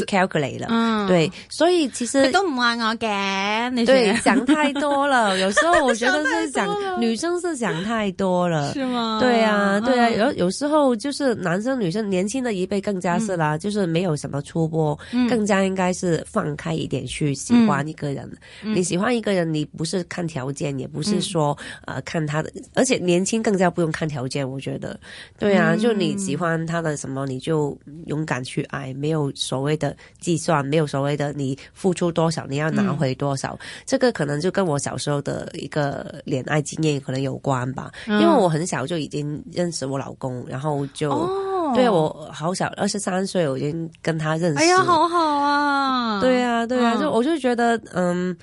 Speaker 22: calculate，对，所以其实
Speaker 11: 都唔爱我嘅，
Speaker 22: 对，想太多了。有时候我觉得是
Speaker 11: 想
Speaker 22: 女生是想太多了，
Speaker 11: 是吗？
Speaker 22: 对啊，对啊。有有时候就是男生女生年轻的一辈更加是啦，就是没有什么出波，更加应该是放开一点去喜欢一个人。你喜欢一个人，你不是看条件，也不是说呃看他的，而且年轻更加不用看条件。我觉得，对啊，就你喜欢他的什么，你就勇敢去爱，没有所谓的。计算没有所谓的你付出多少，你要拿回多少，这个可能就跟我小时候的一个恋爱经验可能有关吧。因为我很小就已经认识我老公，然后就对我好小二十三岁，我已经跟他认识，
Speaker 11: 哎呀，好好啊，
Speaker 22: 对啊，对啊，就我就觉得嗯。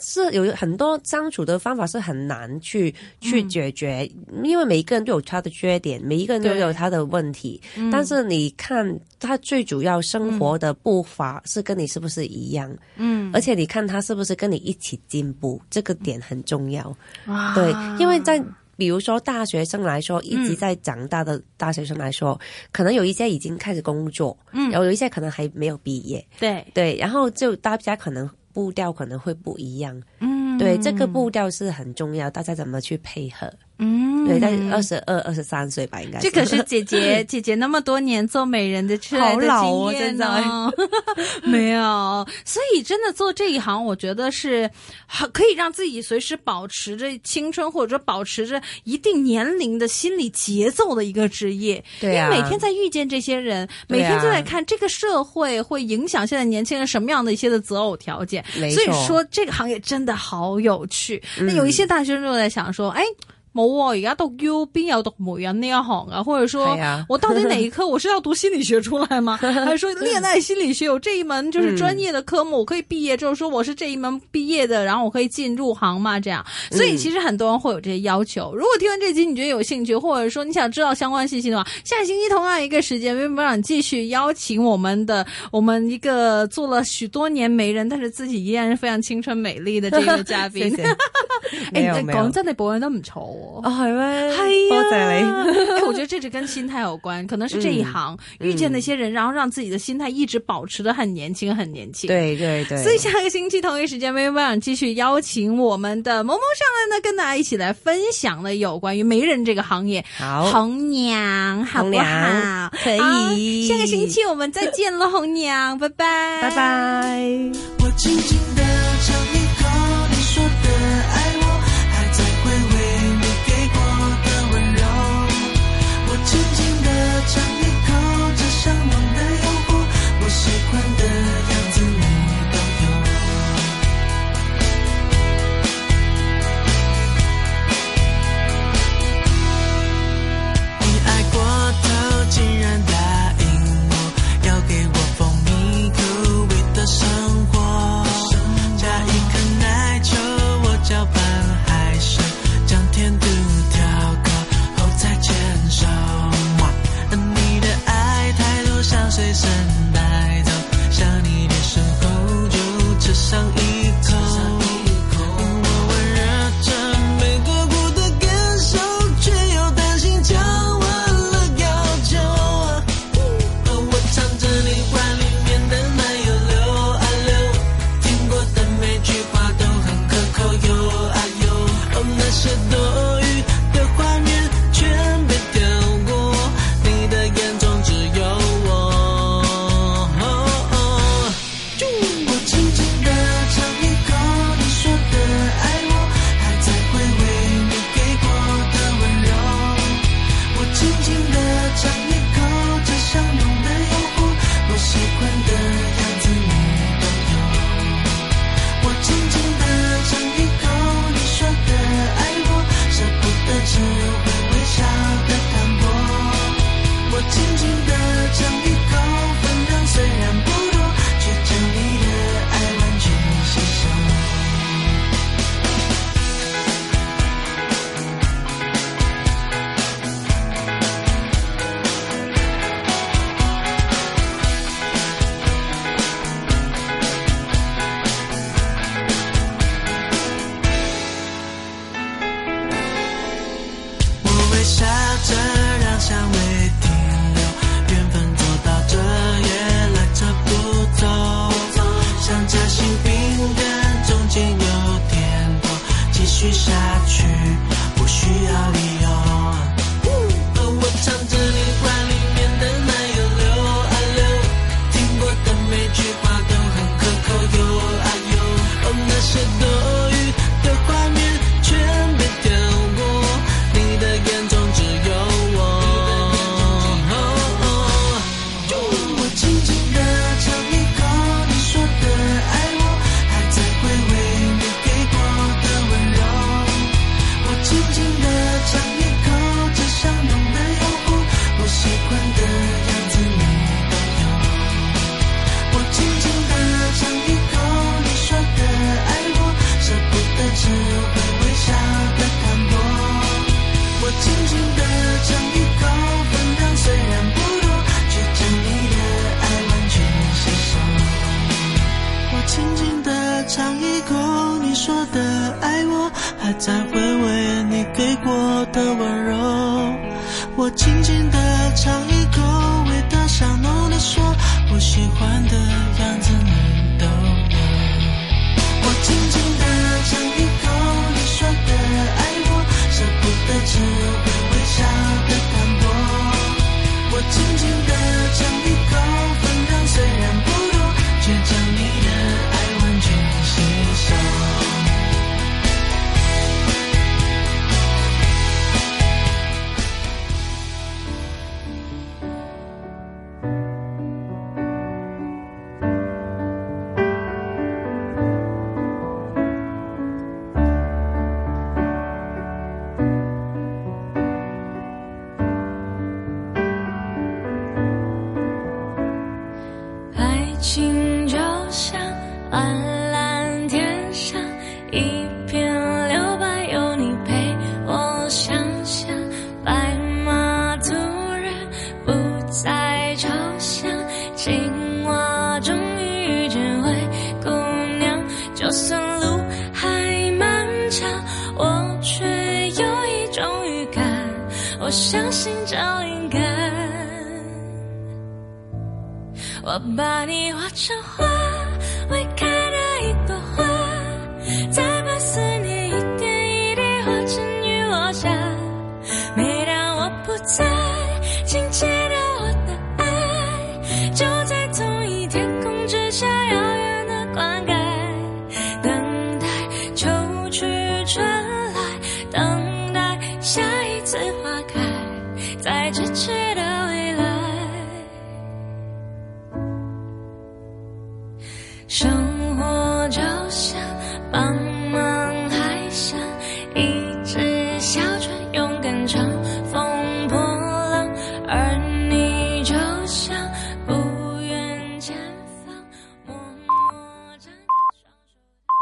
Speaker 22: 是有很多相处的方法是很难去去解决，因为每一个人都有他的缺点，每一个人都有他的问题。但是你看他最主要生活的步伐是跟你是不是一样？
Speaker 11: 嗯，
Speaker 22: 而且你看他是不是跟你一起进步？这个点很重要。
Speaker 11: 哇，
Speaker 22: 对，因为在比如说大学生来说，一直在长大的大学生来说，可能有一些已经开始工作，
Speaker 11: 嗯，
Speaker 22: 然后有一些可能还没有毕业，
Speaker 11: 对
Speaker 22: 对，然后就大家可能。步调可能会不一样，
Speaker 11: 嗯，
Speaker 22: 对，这个步调是很重要，大家怎么去配合？
Speaker 11: 嗯，
Speaker 22: 对，在二十二、二十三岁吧，应该。
Speaker 11: 这可是姐姐 姐姐那么多年做美人的出来的经验哦，没有。所以真的做这一行，我觉得是好，可以让自己随时保持着青春，或者保持着一定年龄的心理节奏的一个职业。
Speaker 22: 对，
Speaker 11: 因为每天在遇见这些人，每天都在看这个社会会影响现在年轻人什么样的一些的择偶条件。所以说，这个行业真的好有趣。那有一些大学生就在想说，哎。冇哦，而家读 U 边有读媒人呢一行啊？或者
Speaker 22: 说
Speaker 11: 我到底哪一科我是要读心理学出来吗？还是说恋爱心理学有这一门就是专业的科目，我可以毕业之后说我是这一门毕业的，然后我可以进入行嘛？这样，所以其实很多人会有这些要求。如果听完这集你觉得有兴趣，或者说你想知道相关信息的话，下星期同样一个时间微博士继续邀请我们的 我们一个做了许多年媒人，但是自己依然是非常青春美丽的这位嘉
Speaker 22: 宾。诶，
Speaker 11: 讲真，你博人咁丑。
Speaker 22: 哦，系咩？
Speaker 11: 系
Speaker 22: 多
Speaker 11: 谢
Speaker 22: 你！
Speaker 11: 哎，我觉得这只跟心态有关，可能是这一行遇见那些人，然后让自己的心态一直保持的很年轻，很年轻。
Speaker 22: 对对对。
Speaker 11: 所以下个星期同一时间微微 w 继续邀请我们的萌萌上来呢，跟大家一起来分享了有关于媒人这个行业。
Speaker 22: 好，
Speaker 11: 红娘好不好？
Speaker 22: 可以。
Speaker 11: 下个星期我们再见喽，红娘，拜拜，
Speaker 22: 拜拜。
Speaker 13: 我的 Listen. 下着，让香味停留。缘分走到这也赖着不走。像真心饼干，中间有甜口，继
Speaker 8: 续下去不需要理由。我尝着你话里面的奶油流啊流，听过的每句话都很可口。有啊有，那些都。的温柔，我轻轻地尝一口，味道香浓的说，我喜欢的样子你都有。我轻轻地尝一口，你说的爱我舍不得
Speaker 7: 吃。